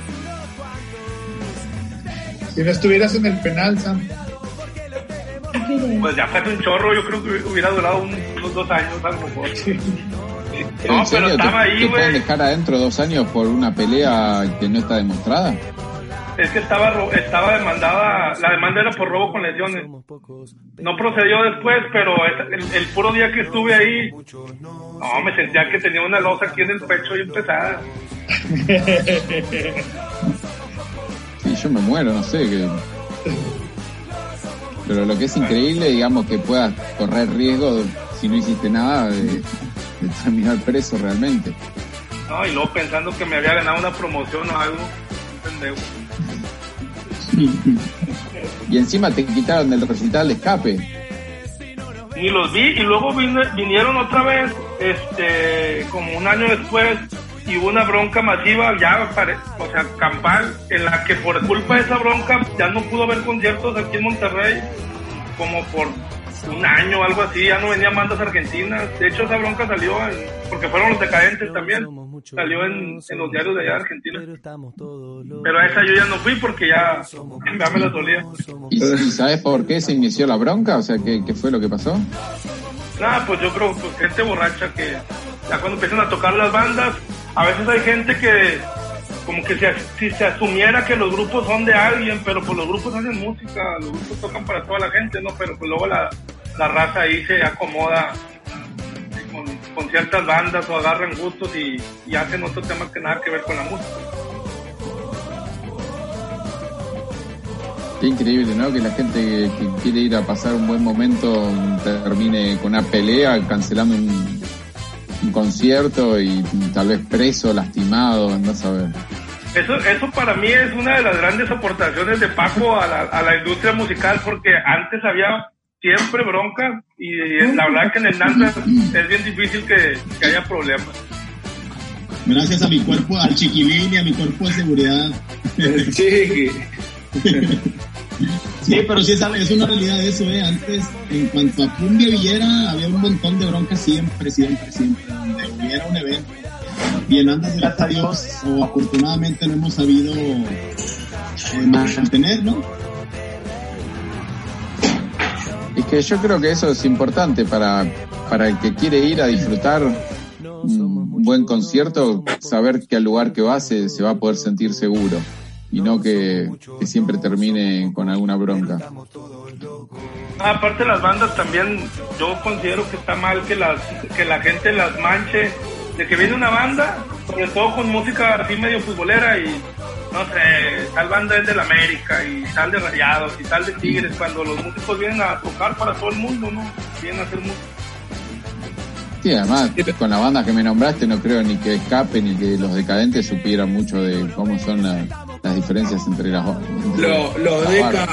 Si no estuvieras en el penal, Sam. Pues ya fue un chorro, yo creo que hubiera durado unos dos años a lo mejor. No, pero estaba ahí, ¿Te pueden dejar adentro dos años por una pelea que no está demostrada? Es que estaba estaba demandada, la demanda era por robo con lesiones. No procedió después, pero el, el puro día que estuve ahí, no, me sentía que tenía una losa aquí en el pecho y pesada. Sí, yo me muero, no sé. Que... Pero lo que es increíble, digamos, que puedas correr riesgo si no hiciste nada de, terminar preso realmente. No, y luego pensando que me había ganado una promoción o algo, pendejo. y encima te quitaron del recital de escape. Ni los vi y luego vinieron otra vez, este, como un año después, y hubo una bronca masiva, ya, o sea, campal, en la que por culpa de esa bronca ya no pudo haber conciertos aquí en Monterrey, como por un año o algo así, ya no venían bandas argentinas. De hecho, esa bronca salió, porque fueron los decadentes también, salió en, los diarios de allá de Argentina. Pero a esa yo ya no fui porque ya, ya me la dolía. ¿Y, sabes por qué se inició la bronca? O sea, ¿qué, qué fue lo que pasó? Nada, pues yo creo, pues gente borracha que ya cuando empiezan a tocar las bandas, a veces hay gente que como que si, se asumiera que los grupos son de alguien, pero pues los grupos hacen música, los grupos tocan para toda la gente, ¿no? Pero pues luego la, la raza ahí se acomoda con, ciertas bandas o agarran gustos y, y hacen otros temas que nada que ver con la música. Qué increíble, ¿no? Que la gente que quiere ir a pasar un buen momento termine con una pelea, cancelando un, un concierto y tal vez preso, lastimado, no saber. Eso, eso para mí es una de las grandes aportaciones de Paco a la, a la industria musical porque antes había siempre bronca y la verdad que en el Nanda es bien difícil que, que haya problemas. Gracias a mi cuerpo, al chiquilín y a mi cuerpo de seguridad. Chiqui. Sí, pero sí es, es una realidad eso, ¿eh? Antes, en cuanto a Cumbia Villera, había un montón de broncas siempre, siempre, siempre, donde hubiera un evento. Y en Andes, gracias a Dios, o afortunadamente no hemos sabido eh, mantener, ¿no? Que yo creo que eso es importante para, para el que quiere ir a disfrutar un buen concierto, saber que al lugar que va se, se va a poder sentir seguro y no que, siempre termine con alguna bronca. Ah, aparte las bandas también, yo considero que está mal que las que la gente las manche de que viene una banda, sobre todo con música así medio futbolera y no sé, tal banda es del América y tal de Rayados y tal de Tigres, cuando los músicos vienen a tocar para todo el mundo, ¿no? Vienen a hacer música. Sí, además, con la banda que me nombraste, no creo ni que Escape ni que los decadentes supieran mucho de cómo son las las diferencias entre las los, los, Deca,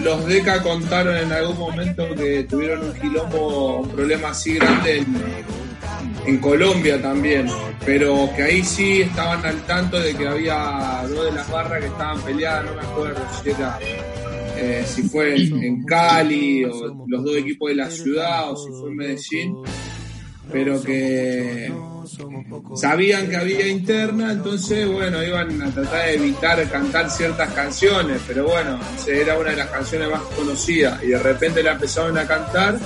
los Deca contaron en algún momento que tuvieron un quilombo, un problema así grande en, en, Colombia también, pero que ahí sí estaban al tanto de que había dos de las barras que estaban peleadas, no me acuerdo si era eh, si fue en Cali o los dos equipos de la ciudad o si fue en Medellín pero que sabían que había interna, entonces bueno, iban a tratar de evitar cantar ciertas canciones, pero bueno, era una de las canciones más conocidas y de repente la empezaron a cantar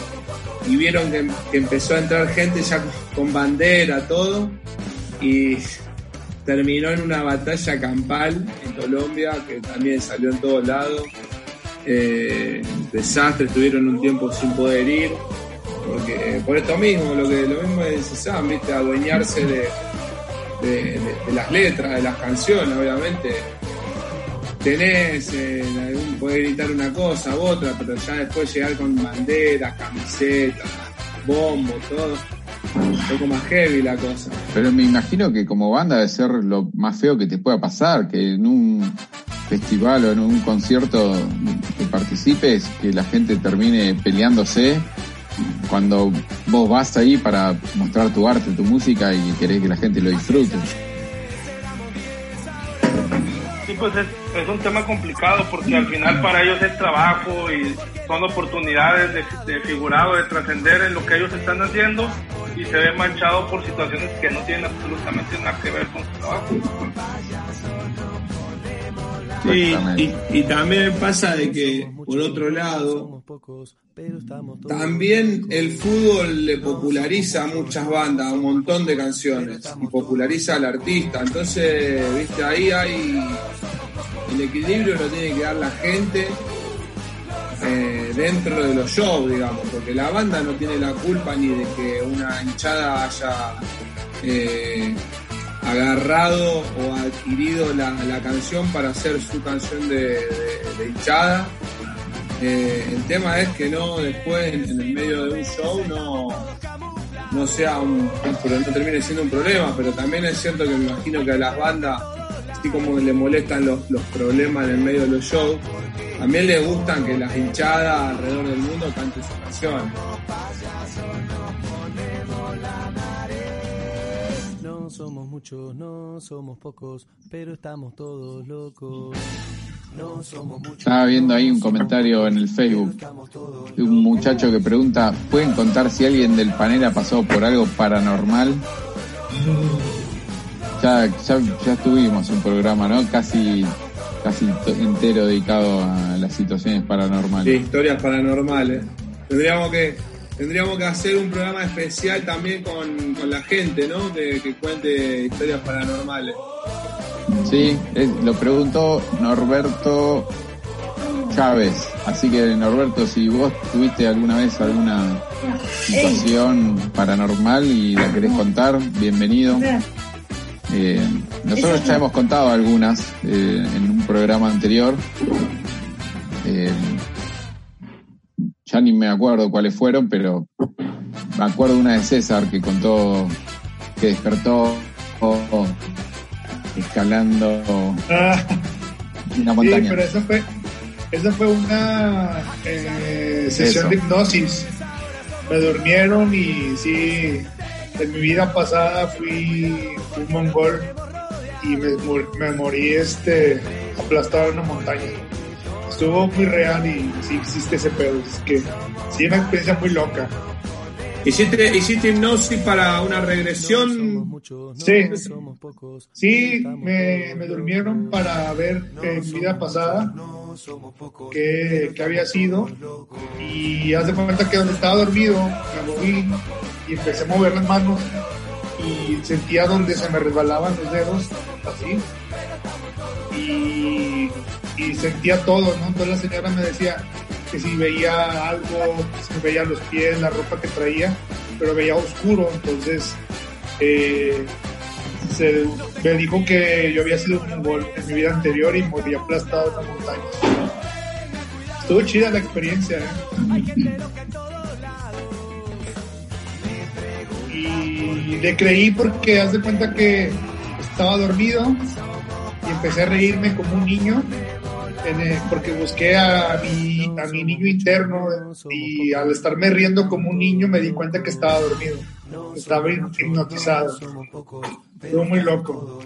y vieron que, empezó a entrar gente ya con bandera, todo, y terminó en una batalla campal en Colombia, que también salió en todos lados. Eh, desastre, estuvieron un tiempo sin poder ir porque por esto mismo, lo que lo mismo es Sam, ¿viste? adueñarse de, de, las letras, de las canciones, obviamente. Tenés, eh, podés gritar una cosa u otra, pero ya después llegar con banderas, camisetas, bombo, todo, un poco más heavy la cosa. Pero me imagino que como banda debe ser lo más feo que te pueda pasar, que en un festival o en un concierto que participes, que la gente termine peleándose cuando vos vas ahí para mostrar tu arte, tu música y querés que la gente lo disfrute. Sí, pues es, es un tema complicado porque al final para ellos es trabajo y son oportunidades de, de figurado, de trascender en lo que ellos están haciendo y se ve manchado por situaciones que no tienen absolutamente nada que ver con su trabajo. Sí, y, también pasa de que, por otro lado, también el fútbol le populariza a muchas bandas, un montón de canciones, y populariza al artista. Entonces, viste, ahí hay el equilibrio lo tiene que dar la gente eh, dentro de los shows, digamos, porque la banda no tiene la culpa ni de que una hinchada haya eh, agarrado o adquirido la, canción para hacer su canción de, hinchada. Eh, el tema es que no después en, el medio de un show no, no sea un, no termine siendo un problema, pero también es cierto que me imagino que a las bandas, así como le molestan los, los problemas en el medio de los shows, también les gustan que las hinchadas alrededor del mundo canten sus canciones. Somos muchos, no somos pocos, pero estamos todos locos. No somos muchos. Estaba viendo ahí un comentario en el Facebook de un muchacho que pregunta, ¿pueden contar si alguien del panel ha pasado por algo paranormal? Ya, ya, ya tuvimos un programa, ¿no? Casi casi entero dedicado a las situaciones paranormales. Sí, historias paranormales. Tendríamos que Tendríamos que hacer un programa especial también con, con la gente, ¿no? Que, que, cuente historias paranormales. Sí, lo preguntó Norberto Chávez. Así que Norberto, si vos tuviste alguna vez alguna situación paranormal y la querés contar, bienvenido. Eh, nosotros ya hemos contado algunas eh, en un programa anterior. Ya ni me acuerdo cuáles fueron, pero me acuerdo una de César que contó que despertó escalando ah, una montaña. Sí, pero eso fue, esa fue una eh, sesión de hipnosis. Me durmieron y sí, en mi vida pasada fui un mongol y me, me morí este aplastado en una montaña estuvo muy real y sí existe ese pedo. Es que sí, una experiencia muy loca. ¿Hiciste, ¿Hiciste hipnosis para una regresión? Sí, sí me, me durmieron para ver en vida pasada qué, qué había sido y haz de cuenta que donde estaba dormido me moví y empecé a mover las manos y sentía donde se me resbalaban los dedos así y y sentía todo, ¿no? Entonces la señora me decía que si veía algo, si veía los pies, la ropa que traía, pero veía oscuro, entonces eh, me dijo que yo había sido un gol en mi vida anterior y me había aplastado en la montaña. Estuvo chida la experiencia, ¿eh? Y le creí porque haz de cuenta que estaba dormido y empecé a reírme como un niño porque busqué a mi, a mi niño interno y al estarme riendo como un niño me di cuenta que estaba dormido, estaba hipnotizado. Estuvo muy loco.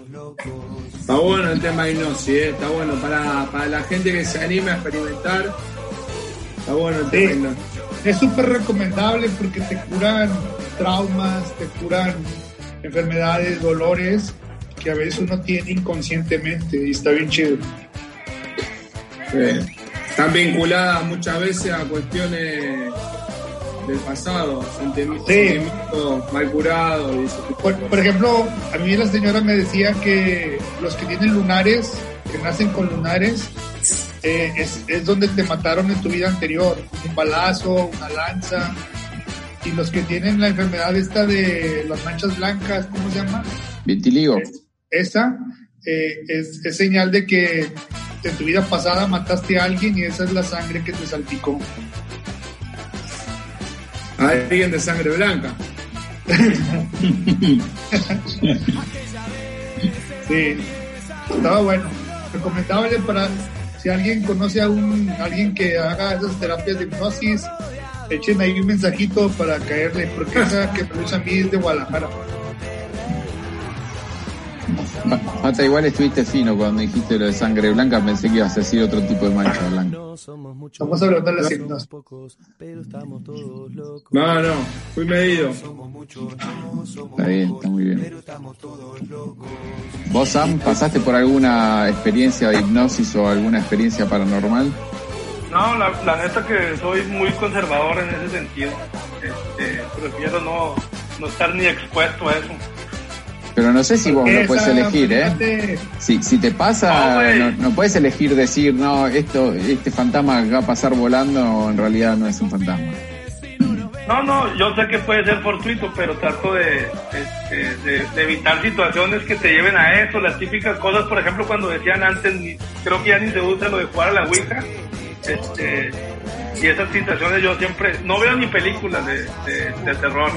Está bueno el tema de hipnosis, ¿eh? está bueno para, para la gente que se anime a experimentar. Está bueno el tema Es súper recomendable porque te curan traumas, te curan enfermedades, dolores que a veces uno tiene inconscientemente y está bien chido están vinculadas muchas veces a cuestiones del pasado, sentimientos mal curados. Por, ejemplo, a mí la señora me decía que los que tienen lunares, que nacen con lunares, eh, es, es, donde te mataron en tu vida anterior, un balazo, una lanza. Y los que tienen la enfermedad esta de las manchas blancas, ¿cómo se llama? Vitiligo. esa eh, es, es señal de que en tu vida pasada mataste a alguien y esa es la sangre que te salpicó. A alguien de sangre blanca. sí, estaba bueno. Recomendable para si alguien conoce a un alguien que haga esas terapias de hipnosis, echen ahí un mensajito para caerle, porque esa que produce a mí es de Guadalajara. Mata, igual estuviste fino cuando dijiste lo de sangre blanca, pensé que ibas a decir otro tipo de mancha blanca. Vamos a hablar de las hipnosis. No, no, fui medido. Está bien, está muy bien. ¿Vos, Sam, pasaste por alguna experiencia de hipnosis o alguna experiencia paranormal? No, la, la neta que soy muy conservador en ese sentido. Este, prefiero no, no estar ni expuesto a eso. Pero no sé si vos lo puedes elegir, ¿eh? Si, si te pasa, no, no, puedes elegir decir, no, esto, este fantasma va a pasar volando, o en realidad no es un fantasma. No, no, yo sé que puede ser fortuito, pero trato de, de, de, evitar situaciones que te lleven a eso. Las típicas cosas, por ejemplo, cuando decían antes, creo que ya ni se usa lo de jugar a la Ouija. Este, y esas situaciones yo siempre, no veo ni películas de, de terror.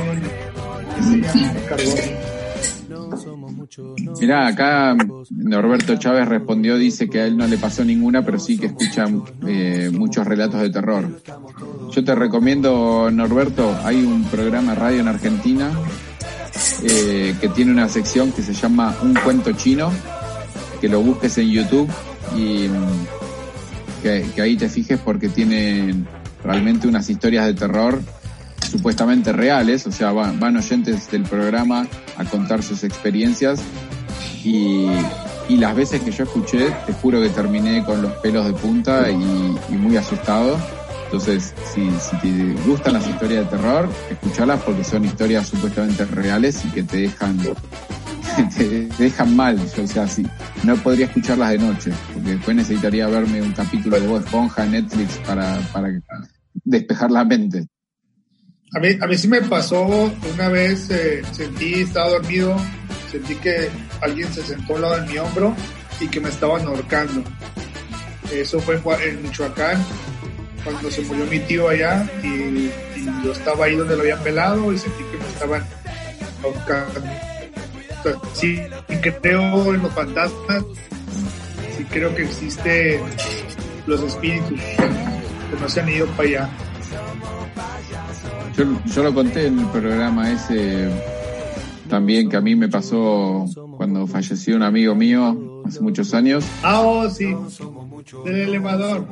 Mirá, acá Norberto Chávez respondió, dice que a él no le pasó ninguna, pero sí que escucha eh, muchos relatos de terror. Yo te recomiendo, Norberto, hay un programa de radio en Argentina eh, que tiene una sección que se llama Un cuento chino, que lo busques en YouTube y que, que ahí te fijes porque tienen realmente unas historias de terror supuestamente reales, o sea, van, van, oyentes del programa a contar sus experiencias y, y, las veces que yo escuché, te juro que terminé con los pelos de punta y, muy asustado. Entonces, si, si, te gustan las historias de terror, escuchalas porque son historias supuestamente reales y que te dejan te dejan mal. o sea, sí, no podría escucharlas de noche, porque después necesitaría verme un capítulo de Bob Esponja en Netflix para, para despejar la mente. A mí, a mí sí me pasó una vez, eh, sentí, estaba dormido, sentí que alguien se sentó al lado de mi hombro y que me estaban ahorcando. Eso fue en Michoacán, cuando se murió mi tío allá y, y yo estaba ahí donde lo habían velado y sentí que me estaban ahorcando. sí, creo en los fantasmas, sí creo que existen los espíritus que no se han ido para allá. Yo, yo lo conté en el programa ese también que a mí me pasó cuando falleció un amigo mío hace muchos años. Ah, oh, sí, del elevador.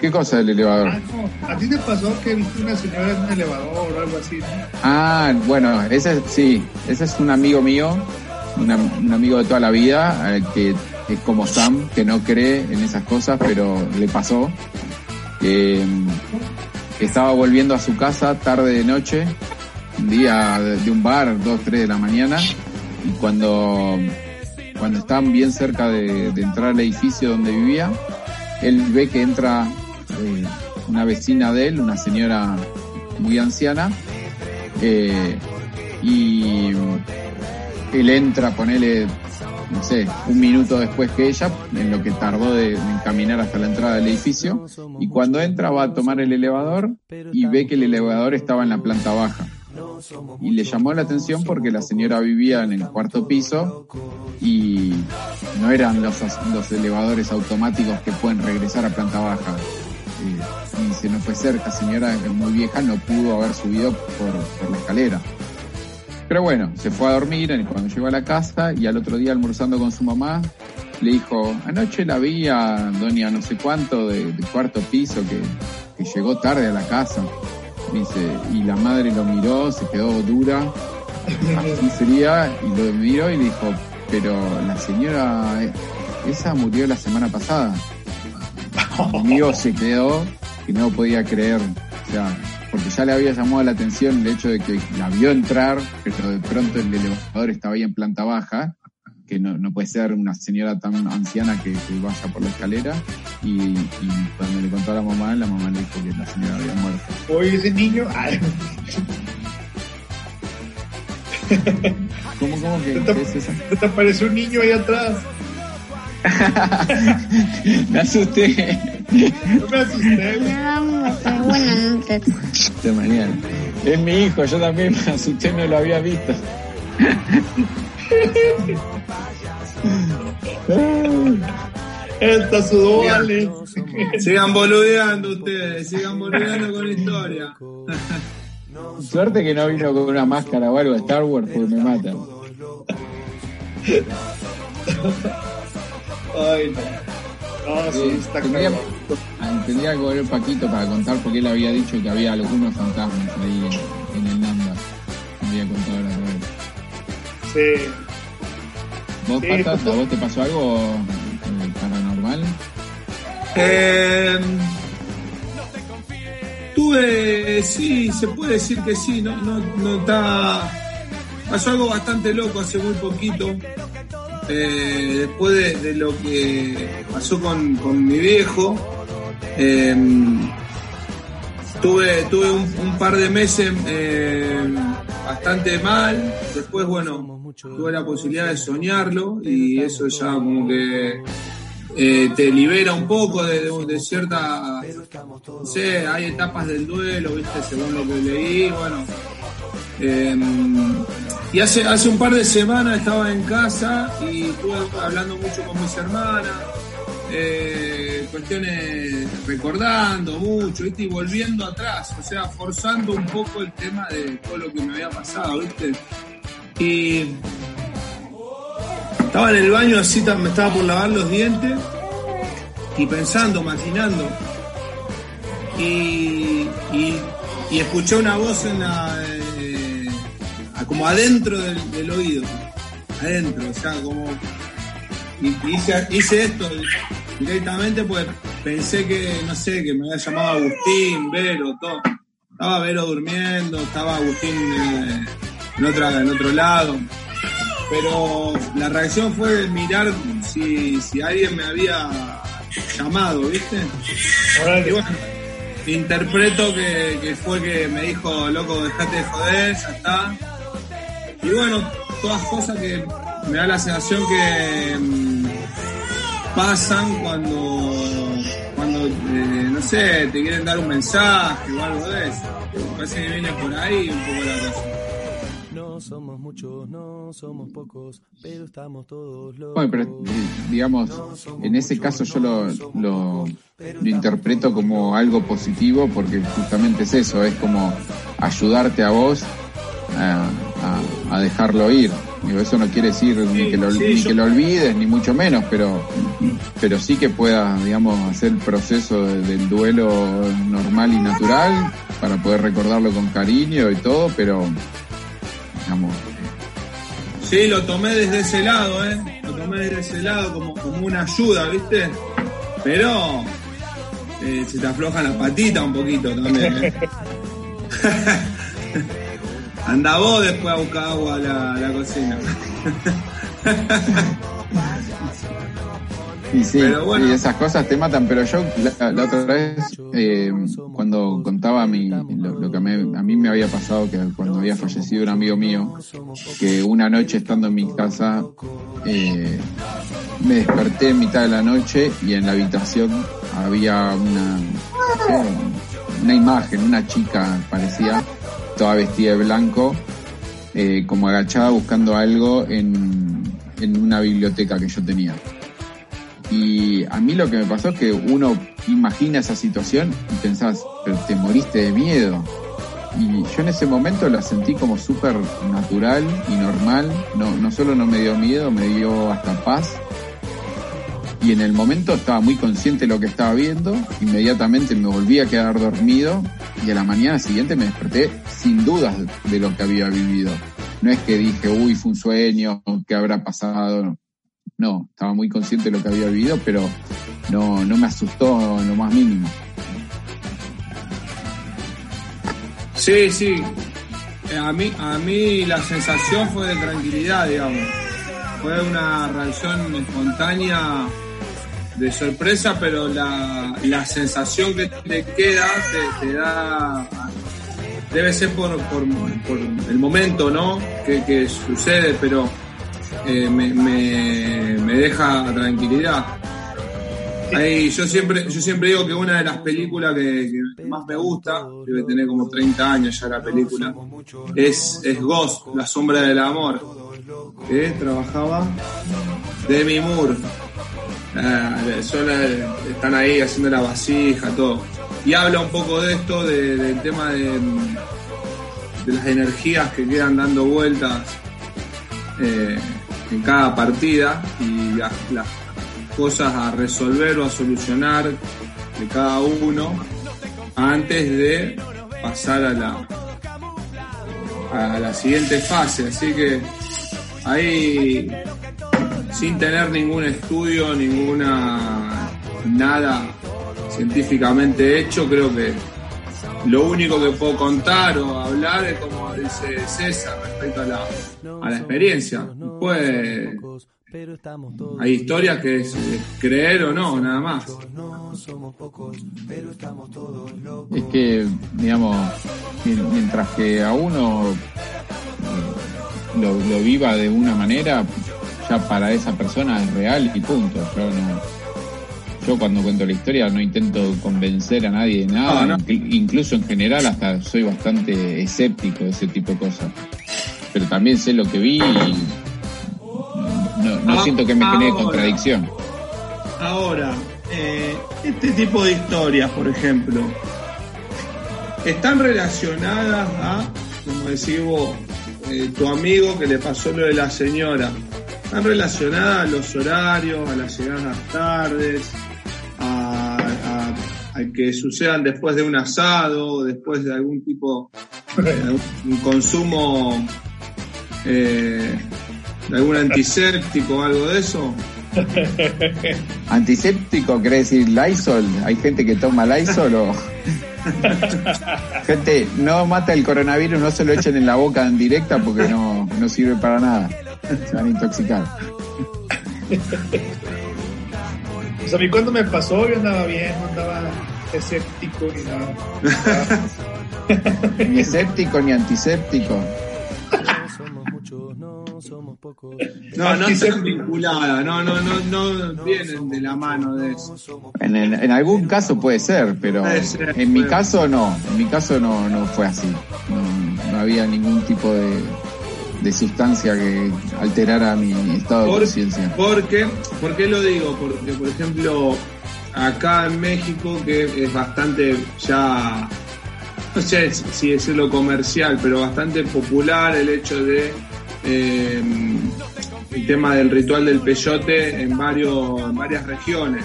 ¿Qué cosa del elevador? Ah, no. ¿A ti te pasó que viste una señora en un elevador o algo así? ¿no? Ah, bueno, ese sí, ese es un amigo mío, una, un amigo de toda la vida, eh, que es como Sam, que no cree en esas cosas, pero le pasó. Eh, estaba volviendo a su casa tarde de noche, un día de un bar, dos, tres de la mañana, y cuando, cuando bien cerca de, de entrar al edificio donde vivía, él ve que entra eh, una vecina de él, una señora muy anciana, eh, y él entra, ponele, no sé, un minuto después que ella, en lo que tardó de, de, caminar hasta la entrada del edificio, y cuando entra va a tomar el elevador y ve que el elevador estaba en la planta baja. Y le llamó la atención porque la señora vivía en el cuarto piso y no eran los, los elevadores automáticos que pueden regresar a planta baja. Eh, y se nos fue cerca, señora muy vieja, no pudo haber subido por la escalera. Pero bueno, se fue a dormir cuando llegó a la casa y al otro día almorzando con su mamá, le dijo, anoche la vi a doña no sé cuánto de, cuarto piso que, que, llegó tarde a la casa. Dice, y la madre lo miró, se quedó dura, así sería, y lo miró y le dijo, pero la señora esa murió la semana pasada. Mi amigo se quedó y no podía creer. O sea, porque ya le había llamado la atención el hecho de que la vio entrar, pero de pronto el elevador estaba ahí en planta baja, que no, no puede ser una señora tan anciana que, que vaya por la escalera, y, y, cuando le contó a la mamá, la mamá le dijo que la señora había muerto. Oye, ese niño... Ay. ¿Cómo, cómo que ¿Te, es eso? ¿Te apareció un niño ahí atrás? me asusté. No me asusté. No, bueno, no te... De mañana. Es mi hijo, yo también me asusté, no lo había visto. Esta sudó, vale. Sigan boludeando ustedes, sigan boludeando con historia. Suerte que no vino con una máscara o algo de Star Wars porque me matan. Ay, no. No, sí, está claro. tendría que volver Paquito para contar porque él había dicho que había algunos fantasmas ahí en, en el. Me había contado la vez. Sí. ¿Vos, Sí, Patas, justo- a vos te pasó algo eh, paranormal? Eh, tuve, sí, se puede decir que sí, no, no, no está. Pasó algo bastante loco hace muy poquito. Eh, después de, lo que pasó con, con mi viejo, eh, tuve, tuve un, par de meses eh, bastante mal. Después, bueno, tuve la posibilidad de soñarlo y eso ya como que eh, te libera un poco de, de- cierta, no sé, hay etapas del duelo, viste, según lo que leí, bueno. Eh, y hace, hace un par de semanas estaba en casa y estuve hablando mucho con mis hermanas, eh, cuestiones recordando mucho, viste, y volviendo atrás, o sea, forzando un poco el tema de todo lo que me había pasado, viste. Y estaba en el baño así, me estaba por lavar los dientes y pensando, maquinando. Y, y, escuché una voz en la, como adentro del, del oído. Adentro, o sea, como. Hice, hice esto directamente, pues pensé que, no sé, que me había llamado Agustín, Vero, todo. Estaba Vero durmiendo, estaba Agustín eh, en, otra, en otro lado pero la reacción fue mirar si, si alguien me había llamado, ¿viste? Y bueno, interpreto que, que fue que me dijo, loco, dejate de joder, ya está. Y bueno, todas cosas que me da la sensación que mm, pasan cuando, cuando eh, no sé, te quieren dar un mensaje o algo de eso. Parece que viene por ahí un poco la cosa. No somos muchos, no somos pocos, pero estamos todos locos. Bueno, pero digamos, en ese caso yo lo, lo, lo interpreto como algo positivo porque justamente es eso, es como ayudarte a vos a, a- a dejarlo ir. Digo, eso no quiere decir ni, que lo, sí, ni yo- que lo olvides, ni mucho menos, pero, pero sí que puedas, digamos, hacer el proceso de- del duelo normal y natural para poder recordarlo con cariño y todo, pero, digamos, Sí, lo tomé desde ese lado, ¿eh? Lo tomé desde ese lado como, como una ayuda, ¿viste? Pero eh, se te aflojan las patitas un poquito también, ¿eh? Anda vos después a buscar agua a la, a la cocina. Y sí, Pero bueno. y esas cosas te matan, pero yo la, la otra vez, eh, cuando contaba mi, lo, lo que me- a mí me había pasado, que cuando había fallecido un amigo mío, que una noche estando en mi casa, eh, me desperté en mitad de la noche y en la habitación había una, sé, una imagen, una chica parecía, vestida de blanco, eh, como agachada buscando algo en, en una biblioteca que yo tenía. Y a mí lo que me pasó es que uno imagina esa situación y pensás, pero te moriste de miedo. Y yo en ese momento la sentí como súper natural y normal. No, no solo no me dio miedo, me dio hasta paz. Y en el momento estaba muy consciente de lo que estaba viendo. Inmediatamente me volví a quedar dormido y a la mañana siguiente me desperté sin dudas de lo que había vivido. No es que dije, uy, fue un sueño, ¿qué habrá pasado? No, estaba muy consciente de lo que había vivido, pero no, no me asustó en lo más mínimo. Sí, sí. Eh, A mí, a mí la sensación fue de tranquilidad, digamos. Fue una reacción espontánea de sorpresa, pero la, la sensación que te queda te, da... Debe ser por, por, por el momento, ¿no? Que, que sucede, pero eh, me, me, me deja tranquilidad. Ahí, yo siempre, yo siempre digo que una de las películas que, que más me gusta, debe tener como 30 años ya la película, es, es Ghost, La sombra del amor, que trabajaba Demi Moore. Ah, la- están ahí haciendo la vasija, todo. Y habla un poco de esto, de- del tema de, de las energías que quedan dando vueltas eh, en cada partida y las, las cosas a resolver o a solucionar de cada uno antes de pasar a la a la siguiente fase así que ahí sin tener ningún estudio ninguna nada científicamente hecho creo que lo único que puedo contar o hablar es como dice César respecto a la, a la experiencia pues hay historias que es, creer o no, nada más. Es que, digamos, mien- mientras que a uno lo, lo viva de una manera, ya para esa persona es real y punto. Yo no, yo cuando cuento la historia no intento convencer a nadie de nada, No, no. inclu- incluso en general hasta soy bastante escéptico de ese tipo de cosas. Pero también sé lo que vi y no, no Ah, siento que me genere contradicción. Ahora, eh, este tipo de historias, por ejemplo, están relacionadas a, como decís vos, eh, tu amigo que le pasó lo de la señora, están relacionadas a los horarios, a las llegadas tardes, a, a- a que sucedan después de un asado, después de algún tipo de algún consumo eh, de algún antiséptico o algo de eso. Antiséptico quiere decir Lysol. Hay gente que toma Lysol o. gente, no mata el coronavirus, no se lo echen en la boca en directa porque no, no sirve para nada. Se van a intoxicar. Pues a mí cuando me pasó yo andaba bien, no andaba escéptico ni nada. Ni escéptico ni antiséptico. No somos muchos, no somos pocos. No, no están vinculadas, no, no, no, no vienen de la mano de eso. En, el- en algún caso puede ser, pero Puede ser, en mi puede. caso no. En mi caso no, no fue así. No, no había ningún tipo de, de sustancia que alterara mi estado de conciencia. porque, ¿Por qué lo digo? Porque, por ejemplo, acá en México, que es bastante ya, no sé si decirlo comercial, pero bastante popular el hecho de eh, el tema del ritual del peyote en, varios, en varias regiones.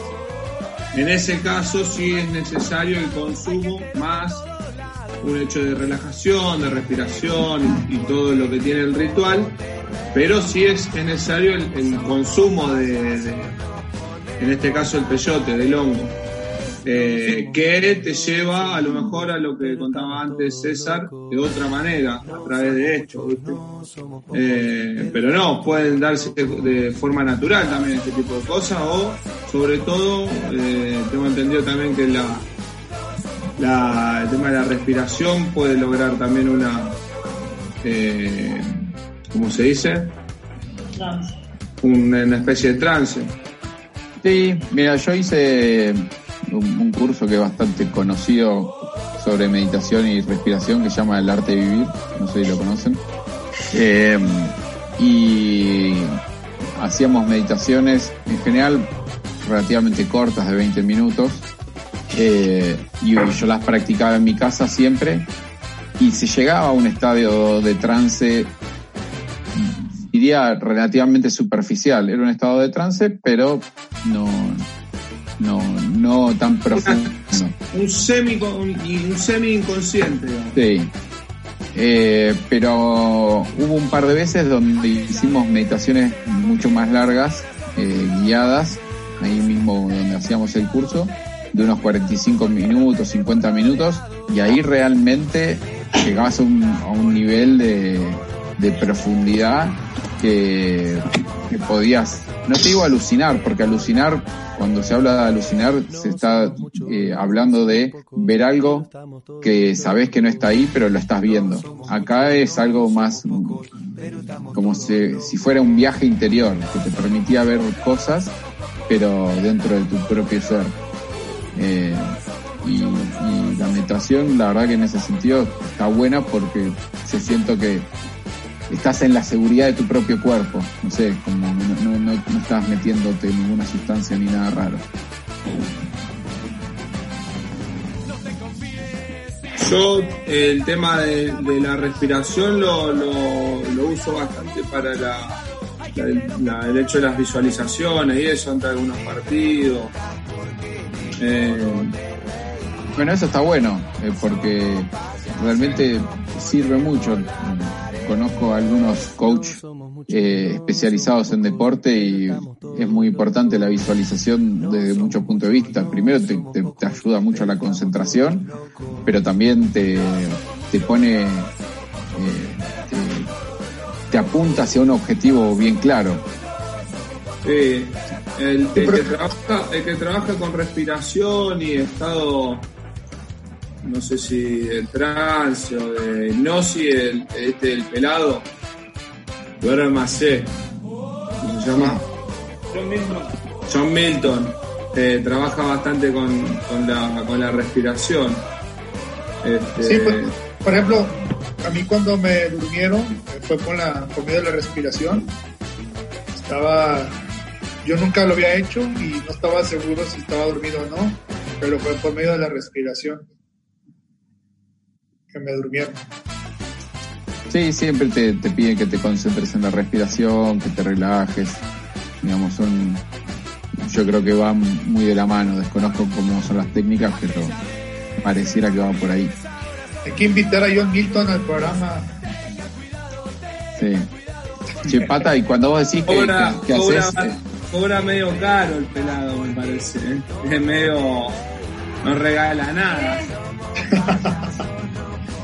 En ese caso sí es necesario el consumo más un hecho de relajación, de respiración y, y todo lo que tiene el ritual, pero sí es necesario el, el consumo de, de- en este caso el peyote, del hongo, eh, que te lleva a lo mejor a lo que contaba antes César de otra manera, a través de esto. Eh, pero no, pueden darse de forma natural también este tipo de cosas o sobre todo eh, tengo entendido también que la, la- el tema de la respiración puede lograr también una eh, ¿cómo se dice? Una, una especie de trance. Sí, mira, yo hice un, un curso que es bastante conocido sobre meditación y respiración que se llama El Arte de Vivir, no sé si lo conocen. Eh, y hacíamos meditaciones en general relativamente cortas de 20 minutos eh, y yo las practicaba en mi casa siempre y se llegaba a un estadio de trance diría relativamente superficial. Era un estado de trance, pero no, no, no tan profundo. Un semi, un, semi inconsciente. Sí. Eh, pero hubo un par de veces donde hicimos meditaciones mucho más largas, eh, guiadas, ahí mismo donde hacíamos el curso, de unos 45 minutos, 50 minutos, y ahí realmente llegabas a un, a un nivel de, profundidad que, podías, no te digo alucinar, porque alucinar, cuando se habla de alucinar, se está eh, hablando de ver algo que sabes que no está ahí, pero lo estás viendo. Acá es algo más como si fuera un viaje interior, que te permitía ver cosas, pero dentro de tu propio ser. Eh, y, la meditación, la verdad que en ese sentido está buena porque se siento que estás en la seguridad de tu propio cuerpo. No sé, como no, no, no estás metiéndote ninguna sustancia ni nada raro. Yo el tema de, la respiración lo, lo, uso bastante para la, el hecho de las visualizaciones y eso ante algunos partidos. Eh, bueno, eso está bueno, eh, porque realmente sirve mucho conozco a algunos coaches eh, especializados en deporte y es muy importante la visualización desde muchos puntos de vista. Primero te, ayuda mucho a la concentración, pero también te, te pone, eh, te, te, apunta hacia un objetivo bien claro. Sí, el, el, que trabaja, el que trabaja con respiración y estado no sé si de trance o de hipnosis, el, este el pelado, Macé, ¿cómo se llama? John Milton. John Milton, eh, trabaja bastante con, con, la, con la respiración. Este... Sí, por, por, ejemplo, a mí cuando me durmieron fue con la por medio de la respiración. Estaba, yo nunca lo había hecho y no estaba seguro si estaba dormido o no, pero fue por medio de la respiración que me durmieron. Sí, siempre te, te, piden que te concentres en la respiración, que te relajes. Digamos, son. Yo creo que van muy de la mano. Desconozco cómo son las técnicas, pero pareciera que van por ahí. Hay que invitar a John Milton al programa. Sí. Che, pata, y cuando vos decís que, haces. Cobra medio caro el pelado, me parece. ¿eh? Es medio. No regala nada.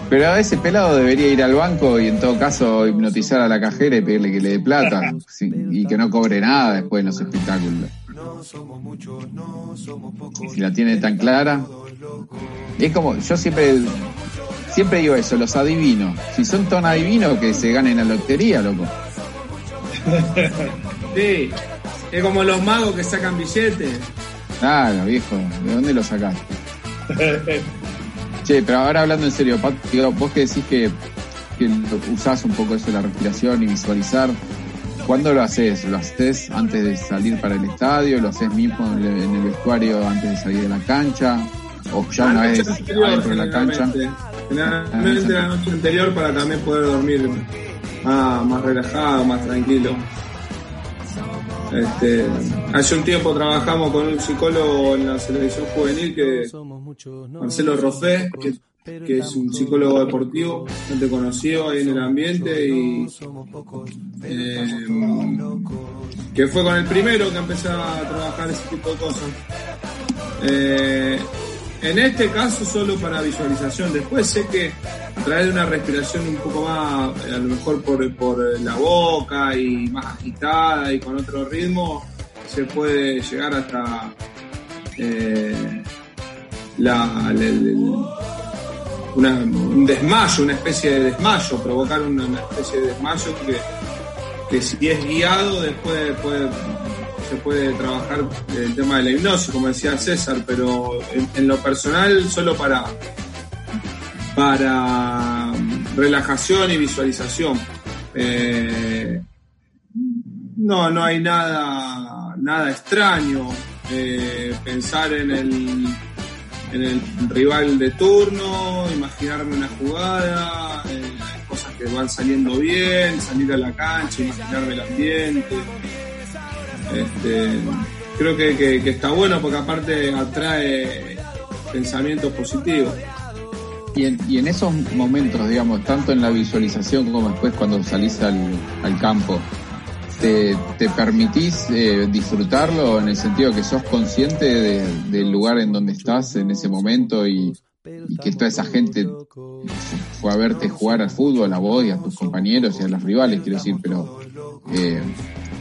Pero a ese pelado debería ir al banco y en todo caso hipnotizar a la cajera y pedirle que le dé plata y que no cobre nada después en los espectáculos. Si la tiene tan clara. Es como, yo siempre, siempre digo eso, los adivinos. Si son tan adivinos que se ganen la lotería, loco. Sí, es como los magos que sacan billetes. Claro, viejo, ¿de dónde lo sacaste? Che, pero ahora hablando en serio, Pat, digo, vos que decís que, que usás un poco eso de la respiración y visualizar, ¿cuándo lo haces? ¿Lo haces antes de salir para el estadio? ¿Lo haces mismo en el, en el vestuario antes de salir de la cancha? ¿O ya una vez adentro de la cancha? Generalmente la noche anterior para también poder dormir más, más relajado, más tranquilo. Este, hace un tiempo trabajamos con un psicólogo en la selección juvenil que Marcelo Rofé, que, que, es un psicólogo deportivo, bastante conocido ahí en el ambiente y eh, que fue con el primero que empecé a trabajar ese tipo de cosas. Eh, en este caso solo para visualización. Después sé que de una respiración un poco más, a lo mejor por, por la boca y más agitada y con otro ritmo, se puede llegar hasta eh, la, un desmayo, una especie de desmayo, provocar una, una especie de desmayo que, que si es guiado después puede se puede trabajar el tema de la hipnosis, como decía César, pero en, lo personal solo para, para relajación y visualización. Eh, no, no hay nada, nada extraño. Eh, pensar en el, en el rival de turno, imaginarme una jugada, eh, cosas que van saliendo bien, salir a la cancha, imaginarme el ambiente. Este, creo que, que, está bueno porque aparte atrae pensamientos positivos. Y en, y en, esos momentos, digamos, tanto en la visualización como después cuando salís al, al campo, ¿te, te permitís eh, disfrutarlo en el sentido que sos consciente de, del lugar en donde estás en ese momento y, y que toda esa gente fue a verte jugar al fútbol, a vos y a tus compañeros y a los rivales, quiero decir, pero eh,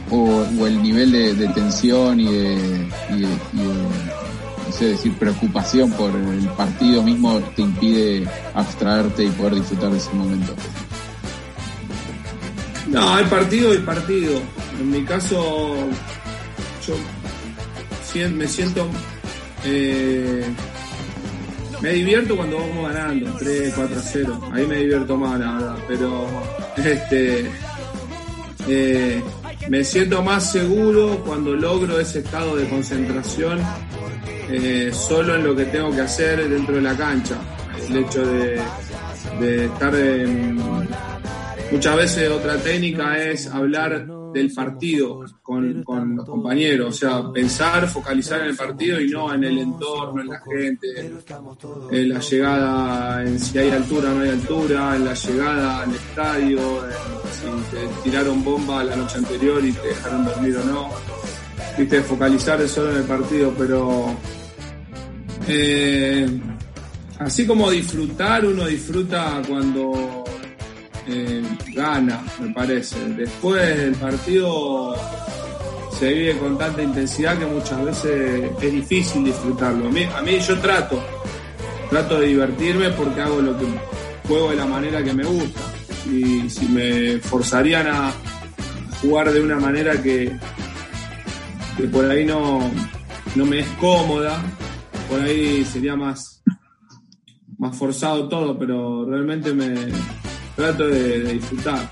o, el nivel de, tensión y de, sé decir, preocupación por el partido mismo te impide abstraerte y poder disfrutar de ese momento. No, hay partido y partido. En mi caso, yo me siento eh, me divierto cuando vamos ganando, 3, 4 0. Ahí me divierto más, la. Pero este, eh, me siento más seguro cuando logro ese estado de concentración eh, solo en lo que tengo que hacer dentro de la cancha. El hecho de, estar en, muchas veces otra técnica es hablar del partido con, con, los compañeros, o sea, pensar, focalizar en el partido y no en el entorno, en la gente, en la llegada, en si hay altura o no hay altura, en la llegada al estadio, si te tiraron bomba la noche anterior y te dejaron dormir o no. Viste, focalizar solo en el partido, pero eh, así como disfrutar, uno disfruta cuando eh, gana, me parece. Después el partido se vive con tanta intensidad que muchas veces es difícil disfrutarlo. A mí, a mí yo trato, trato de divertirme porque hago lo que juego de la manera que me gusta. Y si me forzarían a jugar de una manera que, que por ahí no, no me es cómoda, por ahí sería más, más forzado todo, pero realmente me, trato de, disfrutar.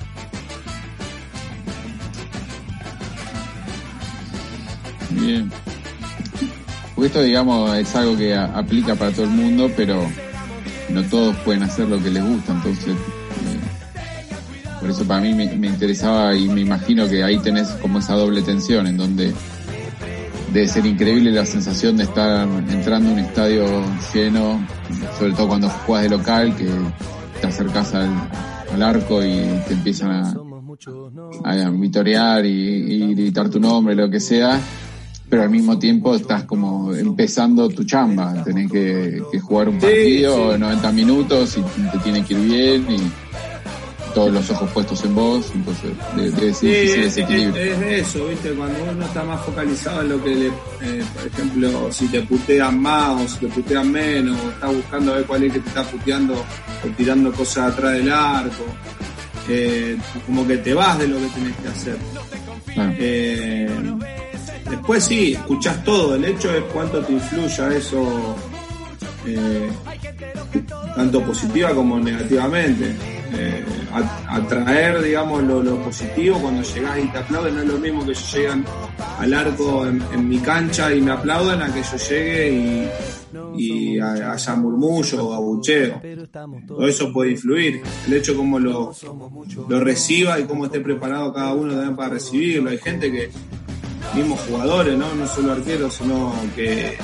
Bien. esto, digamos, es algo que aplica para todo el mundo, pero no todos pueden hacer lo que les gusta, entonces eh, por eso para mí me, interesaba y me imagino que ahí tenés como esa doble tensión en donde debe ser increíble la sensación de estar entrando a un estadio lleno, sobre todo cuando juegas de local, que te acercas al, al arco y te empiezan a, a vitorear y, gritar tu nombre, lo que sea, pero al mismo tiempo estás como empezando tu chamba, tenés que, jugar un partido 90 minutos y te tiene que ir bien y todos los ojos puestos en vos, entonces debe ser difícil ese equilibrio. Es, eso, ¿viste? Cuando uno está más focalizado en lo que le, eh, por ejemplo, si te putean más o si te putean menos, o estás buscando a ver cuál es que te está puteando o tirando cosas atrás del arco, eh, como que te vas de lo que tenés que hacer. Eh, después sí, escuchás todo, el hecho es cuánto te influya eso, tanto positiva como negativamente eh, atraer, digamos, lo, positivo cuando llegás y te aplauden. No es lo mismo que ellos llegan al arco en, mi cancha y me aplauden a que yo llegue y, haya murmullo o abucheo. Todo eso puede influir. El hecho como lo, lo reciba y cómo esté preparado cada uno también para recibirlo. Hay gente que, mismos jugadores, ¿no? No solo arqueros, sino que,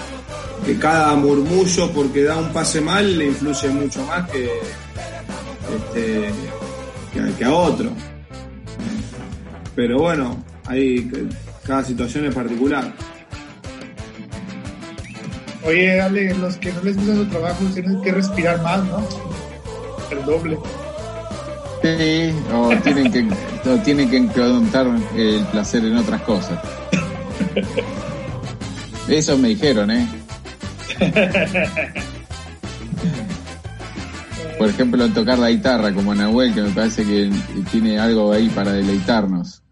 que cada murmullo porque da un pase mal le influye mucho más que este, que, a otro. Pero bueno, hay cada situación es particular. Oye, Ale, los que no les gusta su trabajo tienen que respirar más, ¿no? El doble. Sí, o tienen que, o tienen que encontrar el placer en otras cosas. Eso me dijeron, ¿eh? por ejemplo, en tocar la guitarra como Nahuel, que me parece que tiene algo ahí para deleitarnos.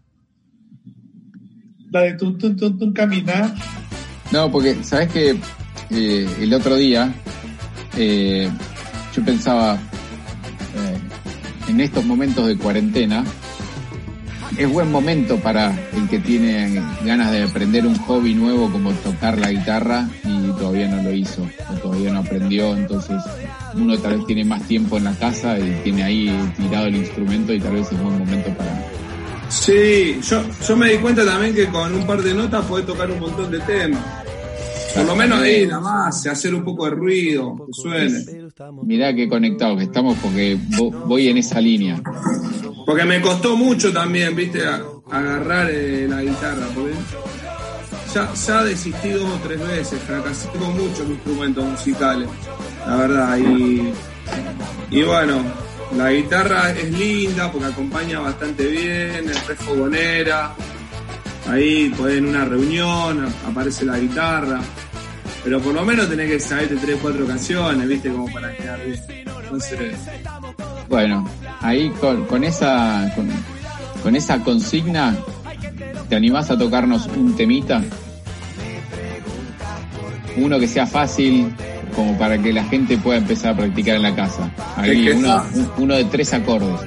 La de tu, tu, caminar. No, porque, ¿sabes que eh, el otro día eh, yo pensaba, eh, en estos momentos de cuarentena, es buen momento para el que tiene ganas de aprender un hobby nuevo como tocar la guitarra y todavía no lo hizo o todavía no aprendió, entonces uno tal vez tiene más tiempo en la casa y tiene ahí tirado el instrumento y tal vez es buen momento para... Sí, yo, yo me di cuenta también que con un par de notas podés tocar un montón de temas. Por lo menos ahí nada más, hacer un poco de ruido, que suene. Mirá qué conectado que estamos porque voy en esa línea. Porque me costó mucho también, viste, agarrar eh, la guitarra, porque ya, ya desistí dos o tres veces, fracasé con muchos instrumentos musicales. la verdad. Y, y bueno, la guitarra es linda porque acompaña bastante bien, es re fogonera. Ahí pues, en una reunión aparece la guitarra. Pero por lo menos tenés que saberte tres, cuatro canciones, viste, como para quedar bien. Entonces, Bueno, ahí con, con esa con, con esa consigna, ¿te animás a tocarnos un temita? Uno que sea fácil, como para que la gente pueda empezar a practicar en la casa. Ahí Es que uno, uno de tres acordes.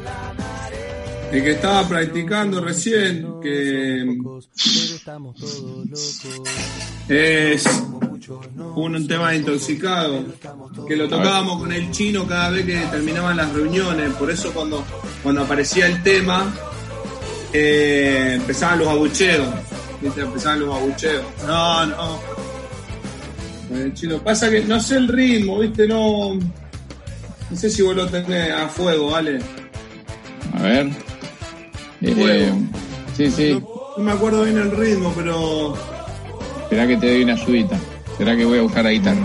el que estaba practicando recién, que Pero estamos todos locos. es un tema de intoxicado, que lo tocábamos con el chino cada vez que terminaban las reuniones, por eso cuando, cuando aparecía el tema, eh, empezaban los abucheos, ¿viste? empezaban los abucheos. No, no. Con el chino. Pasa que no sé el ritmo, viste, no. No sé si vos lo tenés a fuego, ¿vale? A ver. Eh, sí, sí. No, no me acuerdo bien el ritmo, pero. Será que te doy una ayudita. Será que voy a buscar la guitarra.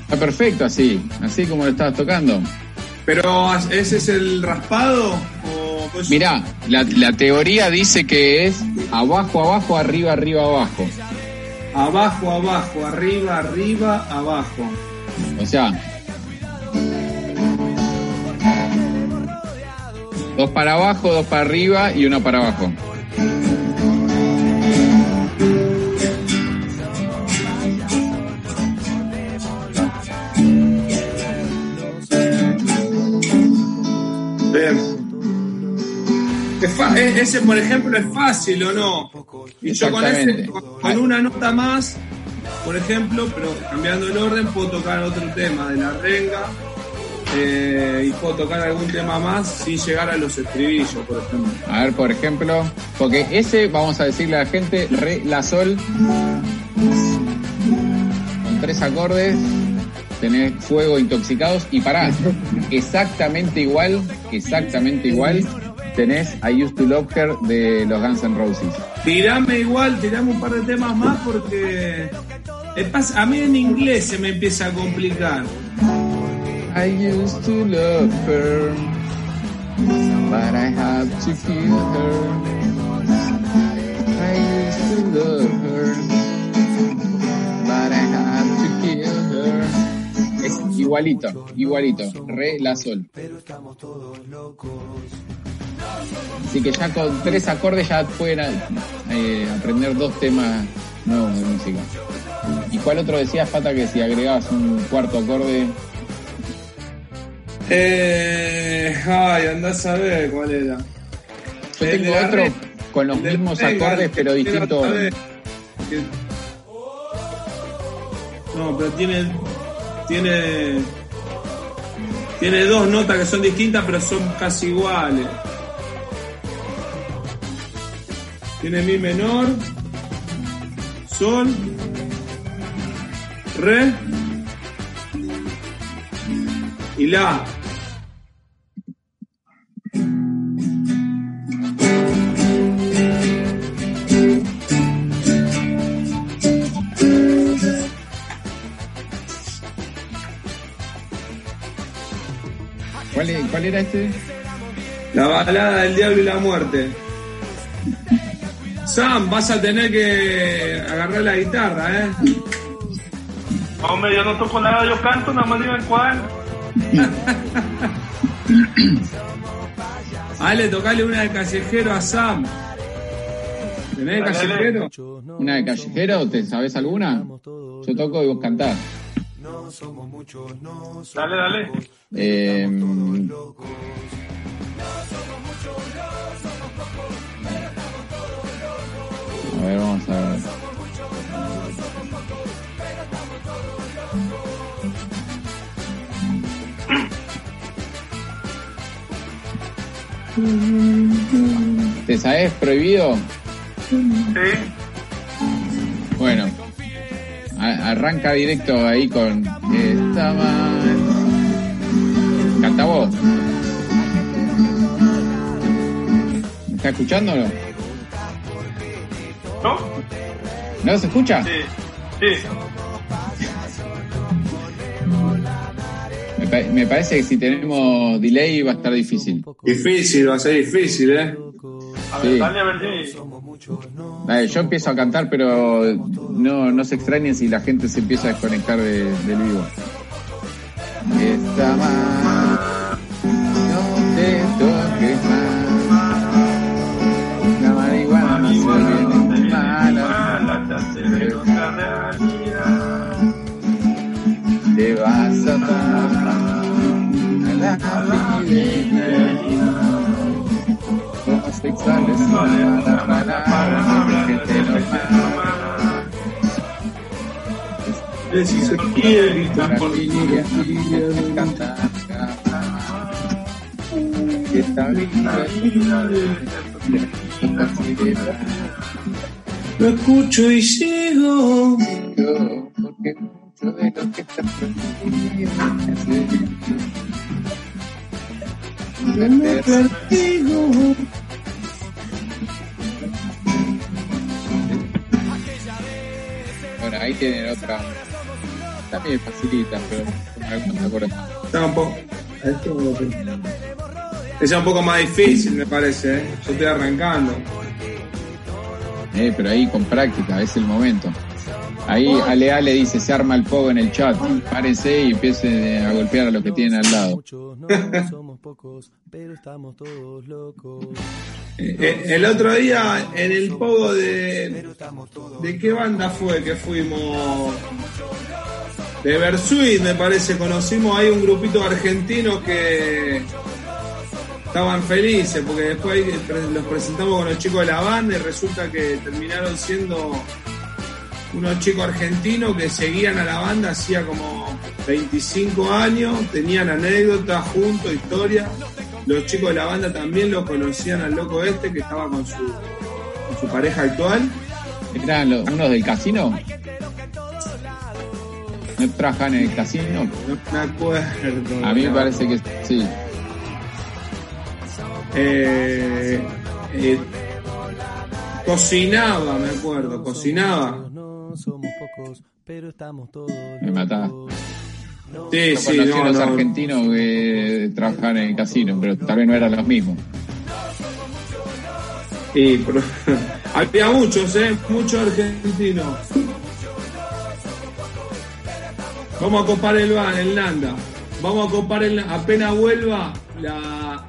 Está perfecto así, así como lo estabas tocando. Pero, ¿ese es el raspado? O Mirá, la, la teoría dice que es abajo, abajo, arriba, arriba, abajo. Abajo, abajo, arriba, arriba, abajo. O sea, dos para abajo, dos para arriba y una para abajo. Es e- ese, por ejemplo, es fácil o no. Y yo con, ese, con, una nota más, por ejemplo, pero cambiando el orden, puedo tocar otro tema de la renga eh, y puedo tocar algún tema más sin llegar a los estribillos, por ejemplo. A ver, por ejemplo, porque ese, vamos a decirle a la gente, re, la, sol, con tres acordes, tenés fuego intoxicados y pará, exactamente igual, exactamente igual, tenés I Used to Love Her de los Guns N' Roses. Tirame igual, tirame un par de temas más porque a mí en inglés se me empieza a complicar. I used to love her, but I had to kill her. I used to love her, but I had to kill her. Es igualito, igualito, re la sol. Así que ya con tres acordes ya pueden eh, aprender dos temas nuevos de música. ¿Y cuál otro decías, Pata, que si agregabas un cuarto acorde Eh, ay, andás a ver cuál era. Yo El tengo otro red. con los mismos acordes pero que distinto era otra orden. vez. Que- No, pero tiene. Tiene. Tiene dos notas que son distintas pero son casi iguales. Tiene mi menor, sol, re y la. ¿Cuál, cuál era este? La balada del diablo y la muerte. Sam, vas a tener que agarrar la guitarra, ¿eh? Hombre, yo no toco nada, yo canto, nada más digan cuál. Ale, tocale una de callejero a Sam. ¿Tenés de callejero? ¿Una de callejero? ¿Te sabes alguna? Yo toco y vos cantás. Dale, dale. Eh, a ver, vamos a ver. ¿Te sabes prohibido? Sí. Bueno, a- arranca directo ahí con esta. Canta vos. ¿Me está escuchando o no? ¿No? ¿No se escucha? Sí, sí. Me, pa- me parece que si tenemos delay va a estar difícil. Difícil, va a ser difícil, ¿eh? A ver, Sí. dale a ver si. Dale, yo empiezo a cantar, pero no, no se extrañen si la gente se empieza a desconectar de- del vivo. Esta más, no te toques más. Te vas a tomar a la fidelidad. Homosexuales son malas palabras, gente normal. Si se quiere, familia canta, esta vida lo escucho y sigo. porque de lo que me perdigo. Bueno, ahí tienen otra. También facilita, pero algunos acordes. Está un poco. Esto es un poco más difícil, me parece. ¿eh? Yo estoy arrancando. Eh, pero ahí con práctica, es el momento. Ahí Ale Ale dice, se arma el pogo en el chat. Párense y empiecen a golpear a los que tienen al lado. Muchos no somos pocos, pero estamos todos locos. Eh, eh, el otro día en el pogo de. ¿De qué banda fue que fuimos? De Bersuit, me parece. Conocimos ahí un grupito argentino que estaban felices porque después los presentamos con los chicos de la banda y resulta que terminaron siendo unos chicos argentinos que seguían a la banda hacía como 25 años, tenían anécdotas juntos, historias. Los chicos de la banda también lo conocían al loco este que estaba con su, con su pareja actual. ¿Eran los- unos del casino? ¿No trabajan en el casino? No me acuerdo. A mí me parece que sí. Eh, eh, cocinaba, me acuerdo, cocinaba. No somos pocos, pero estamos todos Me matás. locos. Sí, sí, conocí a no, los no. argentinos que trabajaban en el casino, pero tal vez no eran los mismos. Sí, pero- había muchos, ¿eh? Muchos argentinos. Vamos a copar el van, el Nanda. Vamos a copar el apenas vuelva la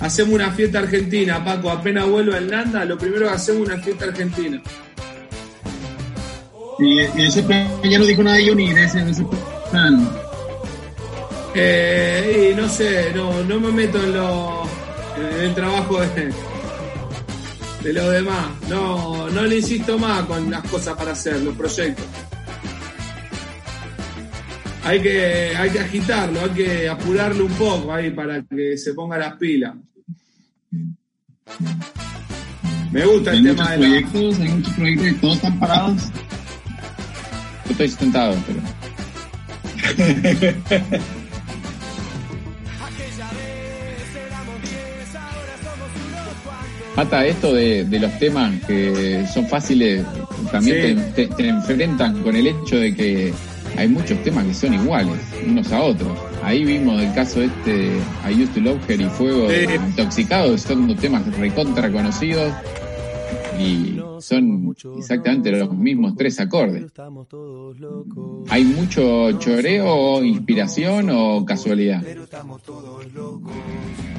hacemos una fiesta argentina, Paco, apenas vuelva el Nanda, lo primero que hacemos es una fiesta argentina. Y, y ese plan ya no dijo nada de Johnny, ese, ese plan. Eh, y no sé, no, no me meto en lo en el trabajo de, de los demás. No, no le insisto más con las cosas para hacer, los proyectos. Hay que, hay que agitarlo, hay que apurarlo un poco ahí para que se ponga las pilas. Me gusta Hay el tema de la, proyectos, hay muchos proyectos y todos están parados. Estoy sentado, pero. Mata esto de, de los temas que son fáciles, también Sí. te, te- te enfrentan con el hecho de que hay muchos temas que son iguales unos a otros. Ahí vimos el caso este de I Used to Love Her y Fuego Sí. Intoxicados, son temas recontra conocidos y son exactamente los mismos tres acordes. ¿Hay mucho choreo, inspiración o casualidad?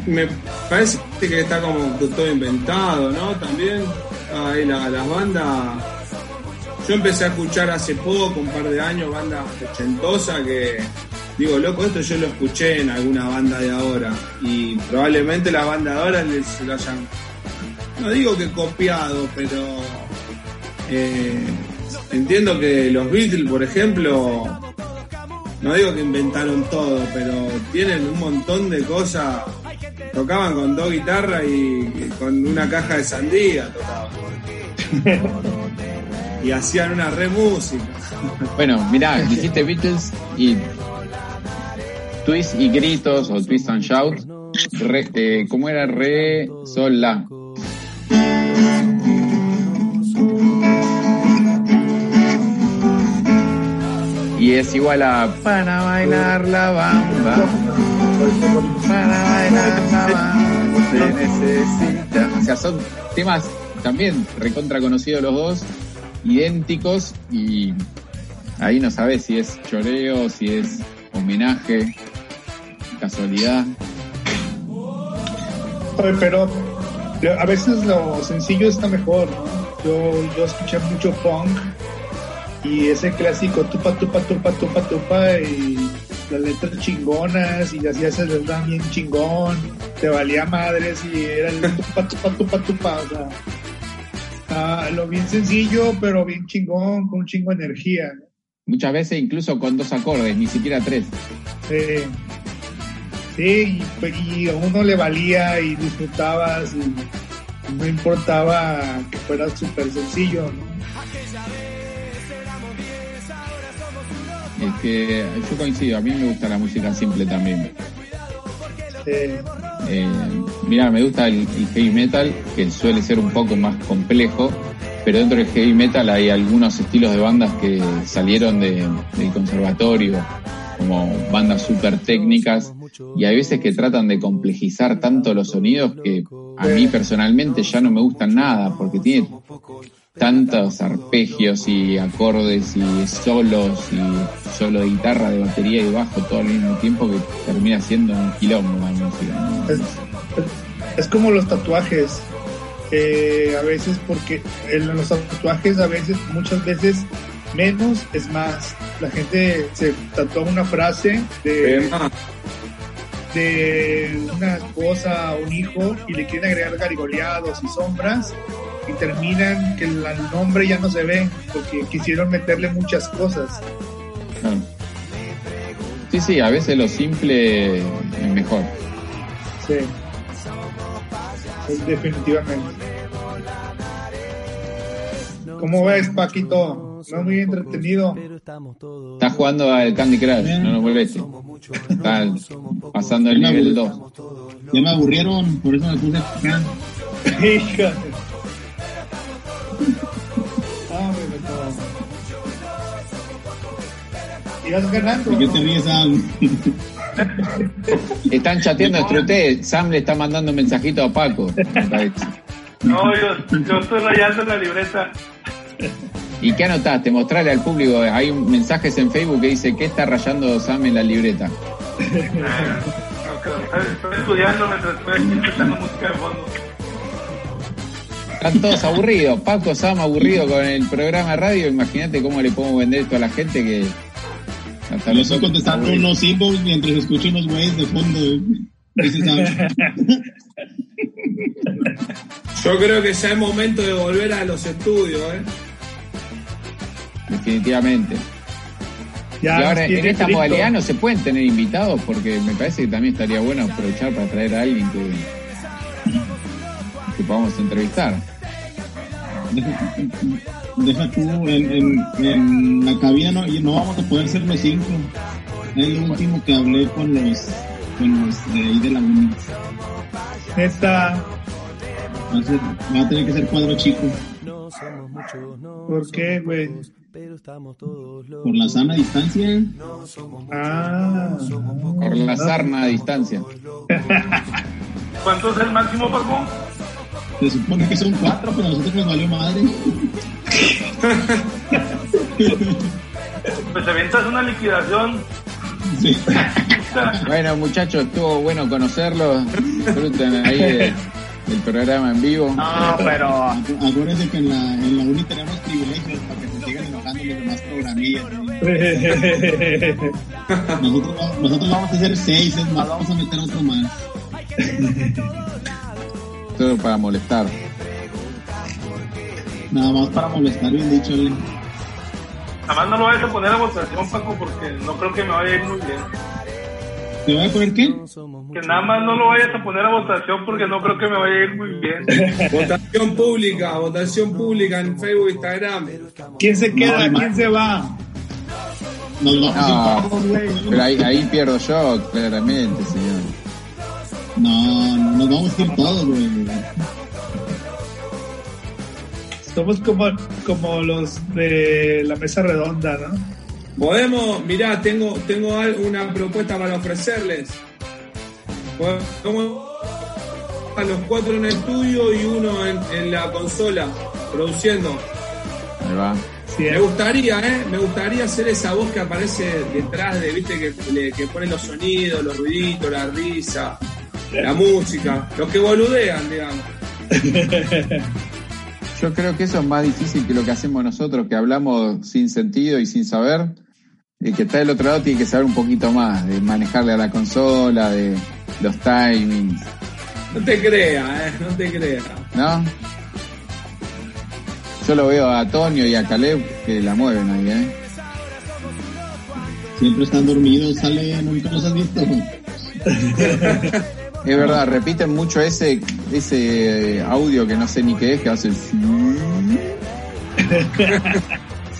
me parece que está como todo inventado, ¿no? También ahí la- las bandas. Yo empecé a escuchar hace poco, un par de años, bandas ochentosas que digo, loco, esto yo lo escuché en alguna banda de ahora y probablemente la banda de ahora les lo hayan, no digo que copiado, pero eh, entiendo que los Beatles, por ejemplo, no digo que inventaron todo, pero tienen un montón de cosas. Tocaban con dos guitarras y, con una caja de sandía tocaban. y hacían una re música. Bueno, mirá, dijiste Beatles y Twist y Gritos o Twist and Shout. Re, eh, ¿Cómo era? Re, Sol, La. Y es igual a para bailar la bamba. Para bailar la bamba. Se necesita. O sea, son temas también recontra conocidos los dos, idénticos y ahí no sabes si es choreo, si es homenaje, casualidad. Pero a veces lo sencillo está mejor, ¿no? Yo, yo escuché mucho punk y ese clásico tupa, tupa, tupa, tupa, tupa y las letras chingonas y hacías el verdad bien chingón, te valía madres y era el tupa, tupa, tupa, tupa, o sea, ah, lo bien sencillo pero bien chingón, con un chingo de energía. Muchas veces incluso con dos acordes, ni siquiera tres. Sí. Sí, y, y a uno le valía y disfrutabas y no importaba que fuera súper sencillo, ¿no? Es que yo coincido, a mí me gusta la música simple también. Eh, mira, me gusta el, heavy metal, que suele ser un poco más complejo, pero dentro del heavy metal hay algunos estilos de bandas que salieron de, del conservatorio, como bandas súper técnicas, y hay veces que tratan de complejizar tanto los sonidos que a mí personalmente ya no me gustan nada, porque tiene tantos arpegios y acordes y solos y solo de guitarra, de batería y bajo todo al mismo tiempo que termina siendo un quilombo la música. Es, como los tatuajes. Eh, a veces porque en los tatuajes a veces, muchas veces menos es más. La gente se tatúa una frase de, de una esposa o un hijo y le quieren agregar garigoleados y sombras y terminan que el nombre ya no se ve porque quisieron meterle muchas cosas. Sí, sí, a veces lo simple es mejor. Sí. definitivamente. ¿Cómo ves, Paquito? No muy entretenido. Está jugando al Candy Crush, no lo moleste. Está pasando el nivel 2. Ya me aburrieron, por eso me puse ganando. qué te ríes, Sam? Están chateando entre ustedes. Sam le está mandando un mensajito a Paco. No, yo, yo estoy rayando la libreta. ¿Y qué anotaste? Mostrarle al público. Hay un mensajes en Facebook que dice: ¿Qué está rayando Sam en la libreta? estoy estudiando mientras estoy escuchando música de fondo. Están todos aburridos. Paco, Sam aburrido con el programa de radio. Imagínate cómo le podemos vender esto a la gente que hasta Yo estoy contestando unos inbox mientras escucho unos güeyes de fondo. Yo creo que ya es momento de volver a los estudios, ¿eh? Definitivamente. y ahora en esta modalidad no se pueden tener invitados porque me parece que también estaría bueno aprovechar para traer a alguien que, que podamos entrevistar deja tú en, en, la cabina no, no vamos a poder ser los cinco. Es lo último que hablé con los con los de ahí de la uni. Esta va a, tener que ser cuadro chico. ¿Por qué, güey? Por la sana distancia. Ah, por la sarna distancia. ¿Cuánto es el máximo, Paco? Se supone que son cuatro, pero a nosotros nos valió madre. pues avientas una liquidación. Sí. bueno, muchachos, estuvo bueno conocerlos. Disfruten ahí el programa en vivo. No, pero. Acuérdense que en la, en la uni tenemos privilegios para que se sigan enojando los demás programillas. nosotros, nosotros vamos a hacer seis, es más, vamos a meter otro más para molestar. Nada más para molestar, bien dicho. Nada más no lo vayas a poner a votación, Paco, porque no creo que me vaya a ir muy bien. ¿Te voy a poner qué? Que nada más no lo vayas a poner a votación porque no creo que me vaya a ir muy bien. votación pública, votación pública en Facebook, Instagram. ¿Quién se queda? ¿Quién se va? todos, güey. Pero ahí, ahí pierdo yo, claramente, señor. No, no, nos vamos a ir todos, güey. Somos como, como los de la mesa redonda, ¿no? Podemos, mirá, tengo, tengo una propuesta para ofrecerles. Podemos a los cuatro en el estudio y uno en, en la consola, produciendo. Ahí va. Sí, Me gustaría, ¿eh? Me gustaría hacer esa voz que aparece detrás de, viste, que, le- que pone los sonidos, los ruiditos, la risa, la música, los que boludean, digamos. Yo creo que eso es más difícil que lo que hacemos nosotros, que hablamos sin sentido y sin saber. El que está del otro lado tiene que saber un poquito más de manejarle a la consola, de los timings, No te creas, ¿eh? No te creas. ¿no? Yo lo veo a Antonio y a Caleb que la mueven ahí, ¿eh? Siempre están dormidos, sale, nunca los has visto. Es verdad, repiten mucho ese ese audio que no sé ni qué es, que hace... Es,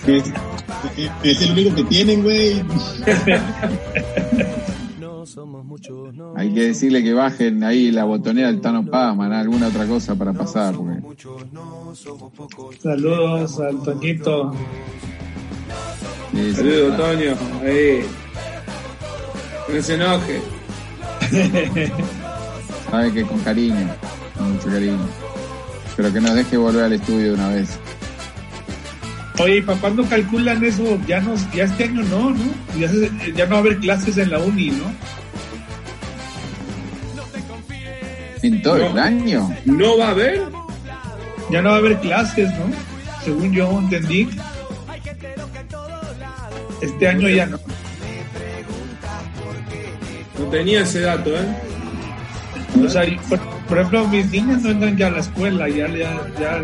es el único que tienen, güey. No somos muchos, no. Hay que decirle que bajen ahí la botonera del Tano Pazman, alguna otra cosa para pasar, porque... Saludos al Toñito. Sí, sí. Saludos, Toño. Ahí. Que no se enoje. Sabe que con cariño, con mucho cariño. Pero que nos deje volver al estudio de una vez. Oye, ¿y para cuándo calculan eso? Ya, no, ya este año no, ¿no? Ya, se- ya no va a haber clases en la uni, ¿no? ¿En todo No. el año? ¿No va a haber? Ya no va a haber clases, ¿no? Según yo entendí. Este año ya no. No tenía ese dato, ¿eh? O sea, por, por ejemplo, mis niñas no entran ya a la escuela, ya, ya, ya,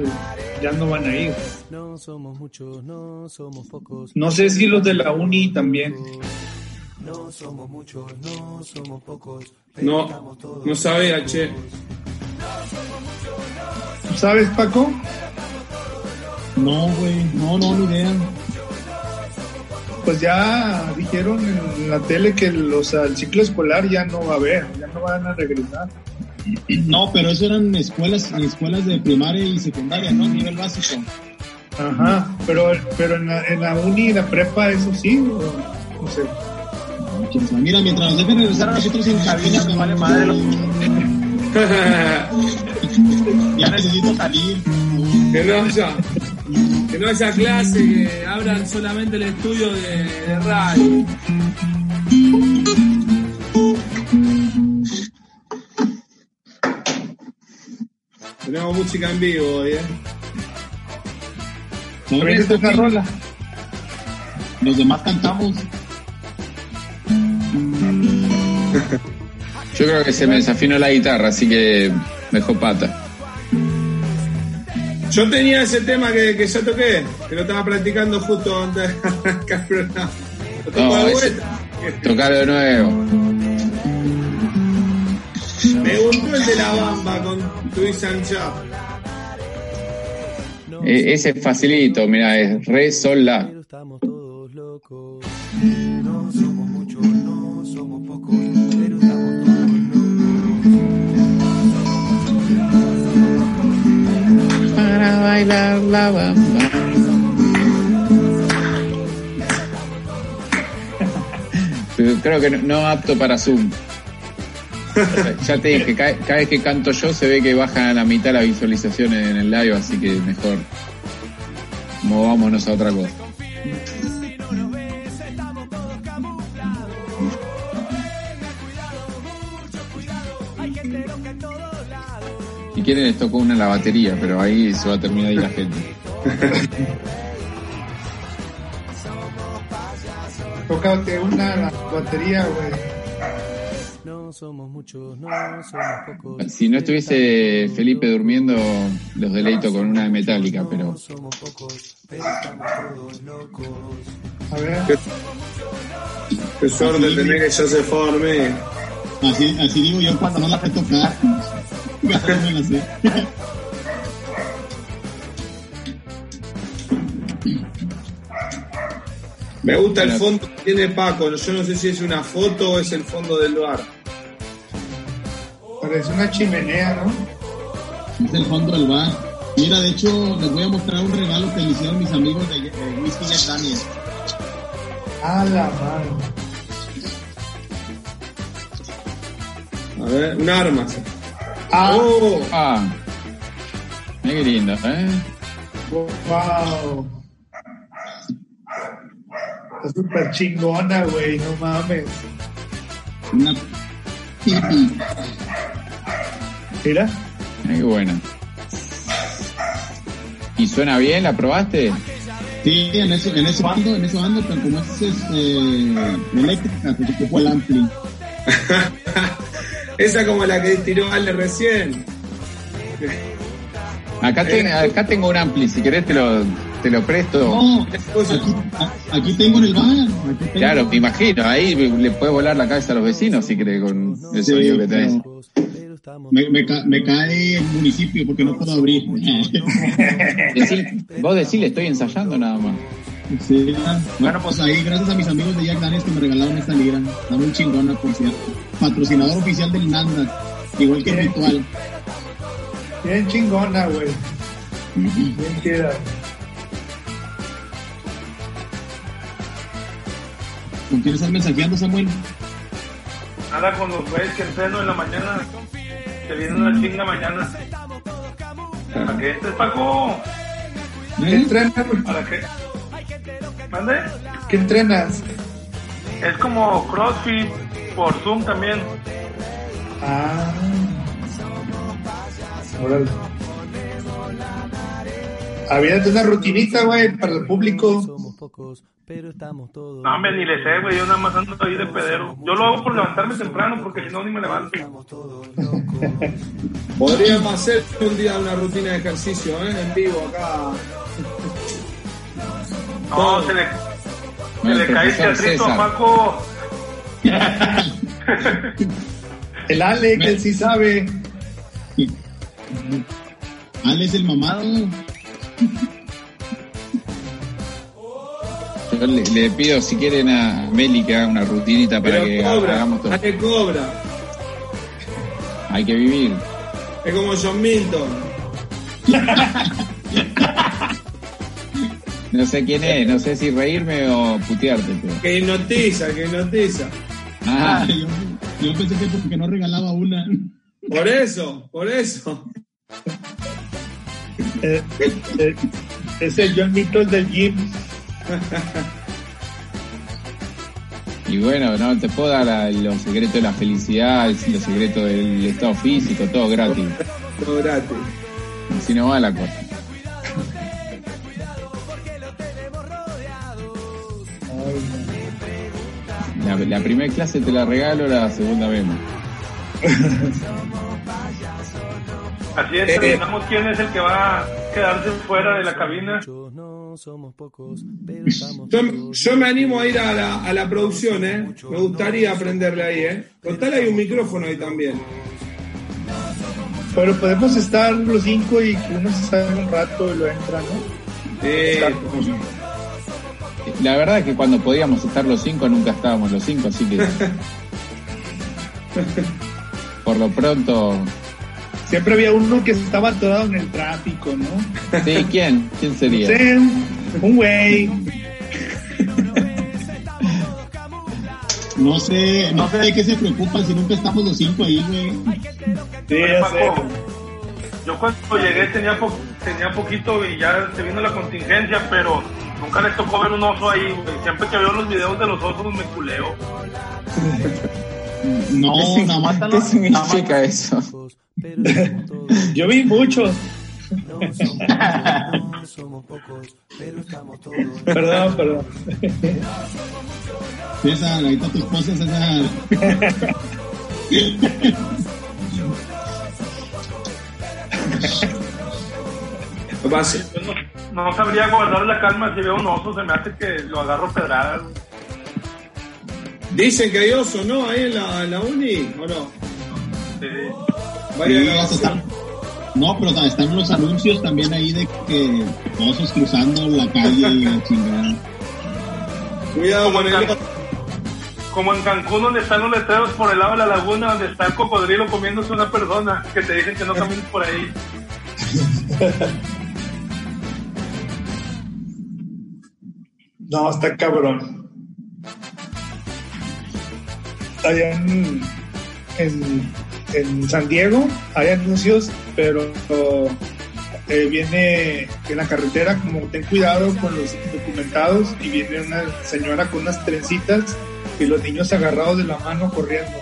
ya no van a ir. No somos muchos, no somos pocos. No sé si los de la uni también. No somos muchos, no somos pocos. No, no sabía, che. ¿Sabes, Paco? No, güey, no, no, ni idea. Pues ya dijeron en la tele que los, el ciclo escolar ya no va a haber, ya no van a regresar. No, pero eso eran escuelas, escuelas de primaria y secundaria, ¿no? Nivel básico. Ajá, pero, pero en, la, en la uni y la prepa, eso sí, o- no sé. Mira, mientras nos dejen regresar a nosotros en cabina, me vale madre. Ya necesito salir. no haya. Que no haya clase, que abran solamente el estudio de, de radio. Tenemos música en vivo hoy, ¿eh? ¿Sabes También esto esta qué? rola. Los demás cantamos. Yo creo que se me desafinó la guitarra, así que me dejó pata. Yo tenía ese tema que, que ya toqué, que lo estaba practicando justo antes de No, de ese- vuelta. Tocarlo de nuevo. Me gustó el de la bamba con Luis Sancha. E- ese es facilito, mira, es re, sol, la. Pero estamos todos locos. Bailar la bamba. Creo que no, apto para Zoom. Ya te dije, cada, vez que canto yo se ve que bajan a la mitad las visualizaciones en el live, así que mejor movámonos a otra cosa. Si quieren les tocó una en la batería, pero ahí se va a terminar ahí la gente. Tócate una la batería, güey. No somos muchos, no somos pocos. Si no estuviese Felipe durmiendo, los deleito con una de metálica, pero No somos pocos, pero estamos todos locos. A ver. Qué, qué suerte tener que ya se forme. Así, así digo yo cuando no la tocar. Me gusta el fondo que tiene Paco. Yo no sé si es una foto o es el fondo del bar. Parece una chimenea, ¿no? Es el fondo del bar. Mira, de hecho, les voy a mostrar un regalo que le hicieron mis amigos de, de Whisky Jack Daniels. A la mano. A ver, un arma. Ah, Oh, Ah. Mira qué lindo, ¿eh? wow. Está súper chingona, güey, no mames. Una pipi. Mira. Mira qué buena. ¿Y suena bien? ¿La probaste? Sí, en eso, en eso ando, en eso ando, pero como es este, eléctrica, pues ocupo el ampli. esa como la que tiró Ale recién. Acá, ten- acá tengo un ampli, si querés te lo, te lo presto. No, aquí, tengo en el bar. Claro, me imagino, ahí le puedes volar la cabeza a los vecinos si querés con el Sí, sonido que tenés. Me, me, ca- me cae el municipio porque no puedo abrir. Decí- vos decile, estoy ensayando nada más. Sí, bueno, pues ahí, gracias a mis amigos de Jack Daniels que me regalaron esta lira. Está muy chingona, por cierto. Patrocinador oficial del Nandas, igual que Ritual. Bien chingona, güey. Bien queda. ¿Con quién estás mensajeando, Samuel? Nada con los güeyes que entreno en la mañana. Que vienen una chinga mañana. ¿Para qué? ¿Este es Paco? ¿Qué ¿Eh? ¿Para qué? ¿Mande? ¿Qué entrenas? Es como CrossFit por Zoom también. Ah. Órale. Había una rutinita, güey, para el público. somos pocos, pero estamos todos. No, hombre, ni le sé, güey. Yo nada más ando ahí de pedero. Yo lo hago por levantarme temprano porque si no ni me levanto. Podríamos hacer un día una rutina de ejercicio, ¿eh? En vivo acá. No, se le, se le cae el teatrito a. Paco. El Ale, que él sí sabe. Ale es el mamado. Yo le, le pido si quieren a Meli que haga una rutinita para Pero que cobra, hagamos todo. Ale cobra. Hay que vivir. Es como John Milton. No sé quién es, no sé si reírme o putearte. Pero... Que hipnotiza, que hipnotiza. Ah, yo, yo pensé que porque no regalaba una. Por eso, por eso. Eh, eh, es el John Mitchell del gym. y bueno, no te puedo dar los secretos de la felicidad, los secretos del estado físico, todo gratis. Todo gratis. Si no va la cosa. La, la primera clase te la regalo, la segunda vemos. Así es, Eh, terminamos quién es el que va a quedarse fuera de la cabina. Muchos no somos pocos, pero estamos Yo, me animo a ir a la, a la producción, ¿eh? Me gustaría aprenderle ahí, ¿eh? Total hay un micrófono ahí también. Pero podemos estar los cinco y que uno se salga un rato y lo entra, ¿no? Eh, La verdad es que cuando podíamos estar los cinco, nunca estábamos los cinco, así que. Por lo pronto. Siempre había uno que estaba atorado en el tráfico, ¿no? Sí, ¿quién? ¿Quién sería? Un güey. No sé, no sé de qué se preocupan si nunca estamos los cinco ahí, güey. Sí, yo cuando llegué tenía, po- tenía poquito y ya se vino la contingencia, pero nunca les tocó ver un oso ahí. güey. Siempre que veo los videos de los osos me culeo. No, nada más. ¿Qué significa eso? Yo vi muchos. No somos no somos pocos, pero estamos todos. Perdón, perdón. César, ahí está tu esposa, César. no, no sabría guardar la calma si veo un oso, se me hace que lo agarro pedradas. Dicen que hay oso, ¿no? Ahí en la, en la uni, ¿o no? Sí. Vaya Sí, están- No, pero están los anuncios también ahí de que osos cruzando la calle y la chingada. Cuidado con el como en Cancún donde están los letreros por el lado de la laguna donde está el cocodrilo comiéndose una persona que te dicen que no camines por ahí. No, está cabrón. Allá en, en, en San Diego hay anuncios, pero eh, viene en la carretera como ten cuidado con los documentados y viene una señora con unas trencitas y los niños agarrados de la mano corriendo.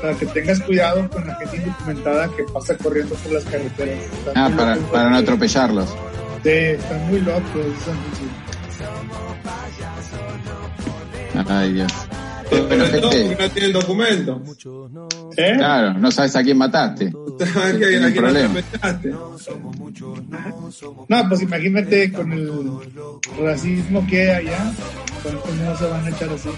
Para que tengas cuidado con la gente indocumentada que pasa corriendo por las carreteras. ah, para, para no atropellarlos. Sí, están muy locos. Ay, Dios. Pero, pero gente, no tienen documento. ¿Eh? Claro, no sabes a quién mataste. ¿A quién, a quién mataste? No, pues imagínate con el racismo que hay allá, ¿cómo se van a echar así?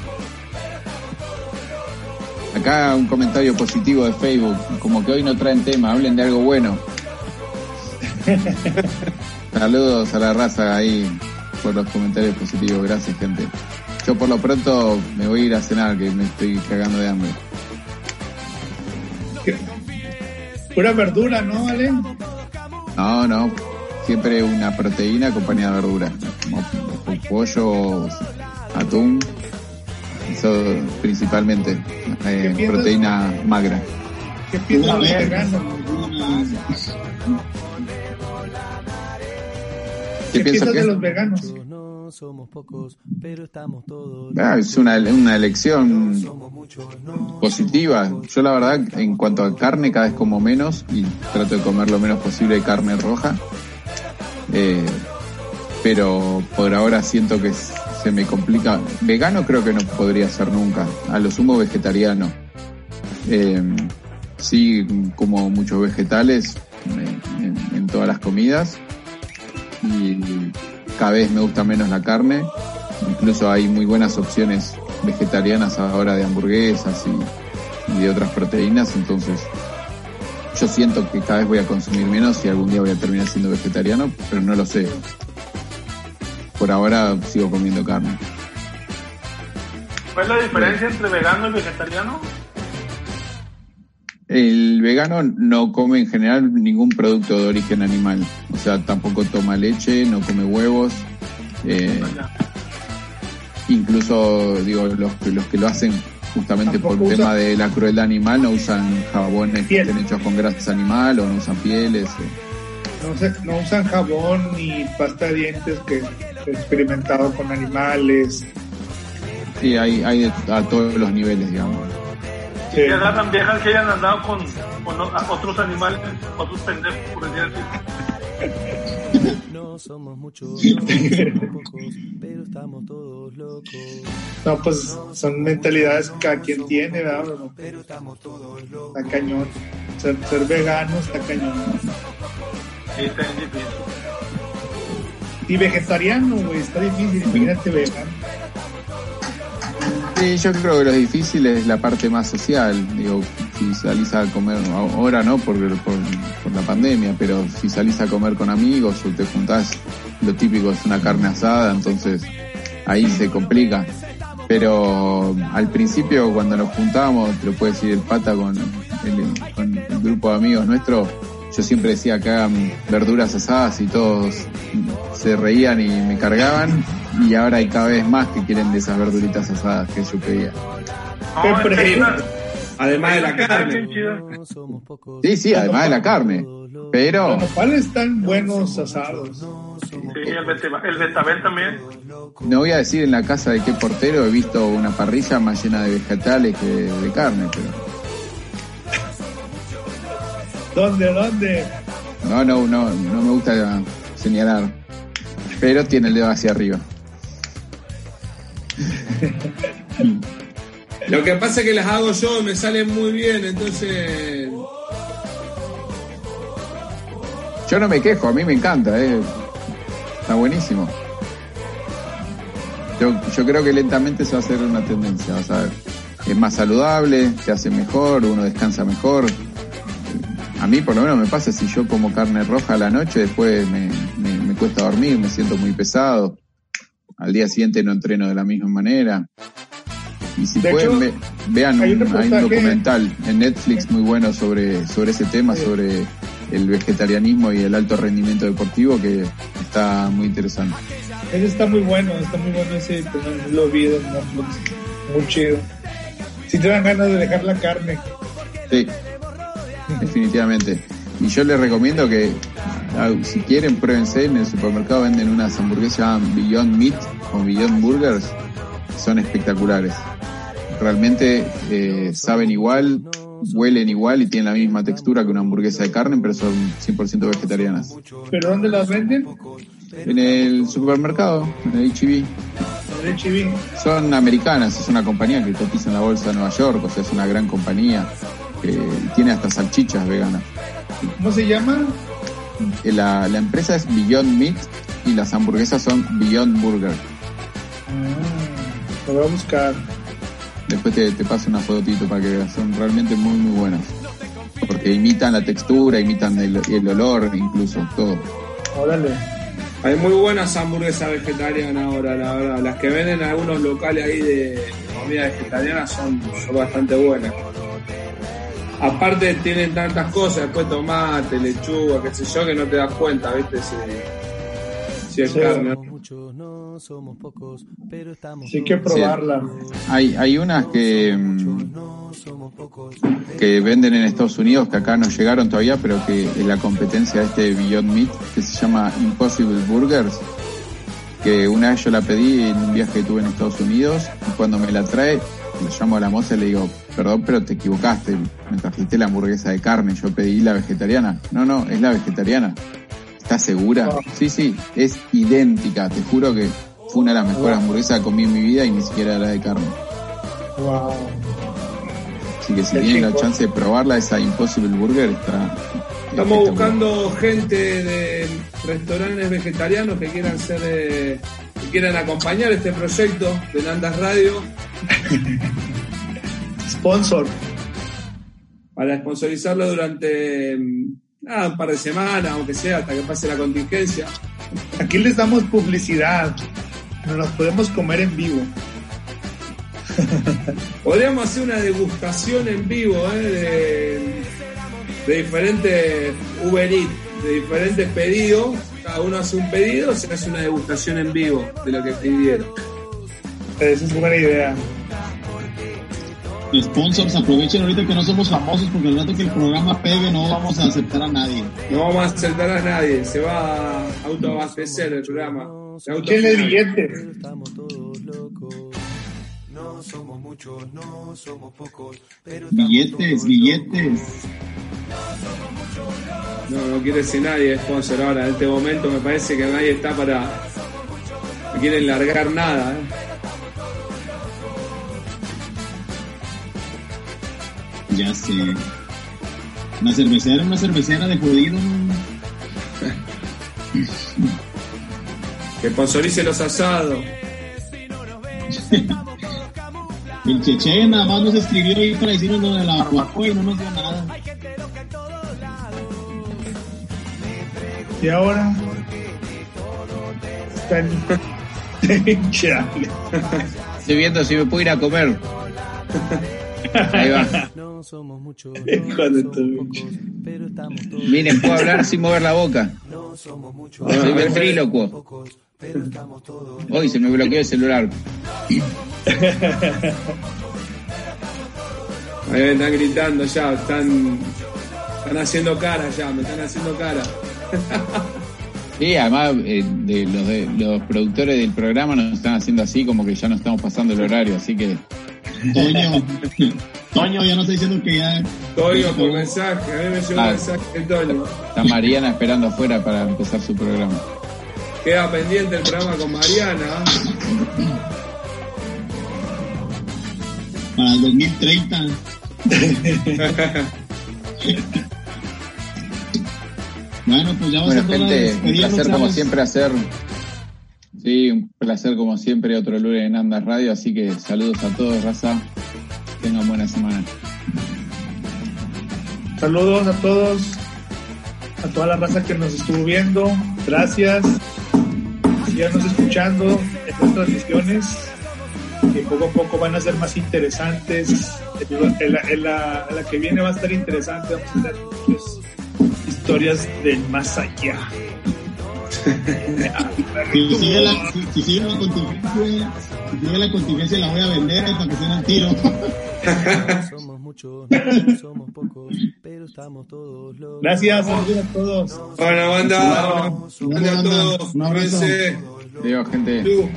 Acá un comentario positivo de Facebook, como que hoy no traen tema, hablen de algo bueno. Saludos a la raza ahí por los comentarios positivos, gracias gente. Yo por lo pronto me voy a ir a cenar, que me estoy cagando de hambre. Pura verdura, ¿no, Ale? No, no. Siempre una proteína acompañada de verdura. Como pollo, atún. Eso principalmente. Eh, proteína magra. ¿Qué piensas de vegano? ¿Qué, ¿Qué piensas de los veganos? Somos pocos, pero estamos todos. Ah, es una, una elección positiva. Yo la verdad, en cuanto a carne, cada vez como menos y trato de comer lo menos posible de carne roja. Eh, pero por ahora siento que se me complica. Vegano creo que no podría ser nunca. A lo sumo vegetariano. Eh, sí, como muchos vegetales en, en todas las comidas. Y cada vez me gusta menos la carne. Incluso hay muy buenas opciones vegetarianas ahora de hamburguesas y, de otras proteínas. Entonces, yo siento que cada vez voy a consumir menos y algún día voy a terminar siendo vegetariano, pero no lo sé. Por ahora sigo comiendo carne. ¿Cuál es la diferencia entre vegano y vegetariano? El vegano no come en general ningún producto de origen animal, o sea, tampoco toma leche, no come huevos. Eh, incluso, digo, los, los que lo hacen justamente por el tema de la crueldad animal no usan jabones que estén hechos con grasas animal o no usan pieles. Eh. No, usan jabón ni pasta de dientes que experimentado con animales. Sí, hay, hay a todos los niveles, digamos. Sí. Que tan viejas que hayan andado con, con otros animales, otros pendejos, por decir No somos muchos, no somos pocos, pero estamos todos locos. No, pues son mentalidades que cada quien tiene, ¿verdad? Pero estamos todos locos. Está cañón. Ser, ser vegano está cañón. Sí, está difícil. Y vegetariano, güey, está difícil. Imagínate vegano. Sí, yo creo que lo difícil es la parte más social. Digo, si salís a comer, ahora no por, por, la pandemia, pero si salís a comer con amigos o te juntás, lo típico es una carne asada, entonces ahí se complica. Pero al principio cuando nos juntábamos, te lo puede decir el pata con el, grupo de amigos nuestros, yo siempre decía que hagan verduras asadas y todos se reían y me cargaban y ahora hay cada vez más que quieren de esas verduritas asadas que yo pedía. además de la carne. Sí, sí, además de la carne. Pero... ¿Cuáles están buenos asados? Sí, el betabel también. No voy a decir en la casa de qué portero he visto una parrilla más llena de vegetales que de carne, pero... ¿Dónde, dónde? No, no, no, no me gusta señalar. Pero tiene el dedo hacia arriba. Lo que pasa es que las hago yo me salen muy bien, entonces. Yo no me quejo, a mí me encanta, eh. está buenísimo. Yo, yo creo que lentamente se va a hacer una tendencia, vas a ver. Es más saludable, te hace mejor, uno descansa mejor, a mí por lo menos me pasa si yo como carne roja a la noche, después me, me, cuesta dormir, me siento muy pesado. Al día siguiente no entreno de la misma manera. Y si pueden, vean, hay un, documental en Netflix muy bueno sobre, sobre ese tema, sobre el vegetarianismo y el alto rendimiento deportivo, que está muy interesante. Ese está muy bueno, está muy bueno ese, lo vi muy chido. Si te dan ganas de dejar la carne. Sí, definitivamente. Y yo les recomiendo que ah, si quieren pruébense, en el supermercado venden unas hamburguesas Beyond Meat o Beyond Burgers, son espectaculares. Realmente eh, saben igual, huelen igual y tienen la misma textura que una hamburguesa de carne, pero son 100% vegetarianas. ¿Pero dónde las venden? En el supermercado, en el HB. E son americanas, es una compañía que cotiza en la bolsa de Nueva York, o sea, es una gran compañía que tiene hasta salchichas veganas. ¿Cómo se llama? Eh, la, la empresa es Beyond Meat y las hamburguesas son Beyond Burger. Ah, lo voy a buscar. Después te, te paso una fotito para que veas, son realmente muy muy buenas. Porque imitan la textura, imitan el, el olor, incluso todo. Órale. Hay muy buenas hamburguesas vegetarianas ahora, la verdad. Las que venden en algunos locales ahí de comida vegetariana son, son bastante buenas aparte tienen tantas cosas, después tomate, lechuga, qué sé yo, que no te das cuenta, ¿viste? Si, es carne. no somos pocos, pero estamos sí, hay que probarla. Hay, hay unas que, mm, que venden en Estados Unidos, que acá no llegaron todavía, pero que es la competencia de este Beyond Meat, que se llama Impossible Burgers, que una vez yo la pedí en un viaje que tuve en Estados Unidos, y cuando me la trae, le llamo a la moza y le digo, perdón, pero te equivocaste, me trajiste la hamburguesa de carne, yo pedí la vegetariana. No, no, es la vegetariana. ¿Estás segura? Sí, sí, es idéntica, te juro que fue una de las mejores hamburguesas que comí en mi vida y ni siquiera la de carne. Wow. Así que si tienen la chance de probarla, esa Impossible Burger está... Estamos buscando gente de restaurantes vegetarianos que quieran ser... Eh, que quieran acompañar este proyecto de Nandas Radio Sponsor. Para sponsorizarlo durante mm, un par de semanas, aunque sea, hasta que pase la contingencia. Aquí les damos publicidad. Nos las podemos comer en vivo. Podríamos hacer una degustación en vivo ¿eh? de, diferentes Uber Eats, de diferentes pedidos. Cada uno hace un pedido, se hace una degustación en vivo de lo que pidieron. Esa es buena idea. Sponsors, aprovechen ahorita que no somos famosos porque al rato que el programa pegue no vamos a aceptar a nadie. No vamos a aceptar a nadie, se va a autoabastecer el programa. ¿Quién es billete? No somos muchos, no somos pocos, pero billetes, billetes. No, no quiere decir nadie sponsor ahora. En este momento me parece que nadie está para. No quieren largar nada. ¿eh? Ya sé. Una cervecera, una cervecera de jodido. que sponsorice los asados. El Cheche nada más nos escribió ahí para decirnos lo de la barbacoa y no nos dio nada. Y ahora están Estoy viendo si me puedo ir a comer. Ahí va. No somos muchos, pero estamos todos. Miren, puedo hablar sin mover la boca. No somos muchos, Soy ventrílocuo. Hoy se me bloqueó el celular. Ahí me están gritando ya, están, están haciendo cara ya, me están haciendo cara. Sí, además eh, de, los, de, los productores del programa nos están haciendo así como que ya no estamos pasando el horario, así que Toño, Toño, ya no estoy diciendo que ya. Toño, por mensaje, a mí me llegó ah, mensaje de Toño. Está Mariana esperando afuera para empezar su programa. Queda pendiente el programa con Mariana. Para el 2030. bueno, pues ya vamos a gente, un placer como siempre hacer Sí, un placer como siempre, otro lunes en Andas Radio, así que saludos a todos, raza. Tengan buena semana. Saludos a todos, a toda la raza que nos estuvo viendo. Gracias. síganos escuchando en estas transmisiones que poco a poco van a ser más interesantes. La, en la, que viene va a estar interesante. Vamos a tener muchas historias del más allá. Si sigue la, si, si sigue la contingencia, si sigue la contingencia la voy a vender para que se el tiro. Somos muchos, somos pocos, pero estamos todos locos. Gracias, saludos a todos. Bueno, banda, a todos. un abrazo. Digo, gente.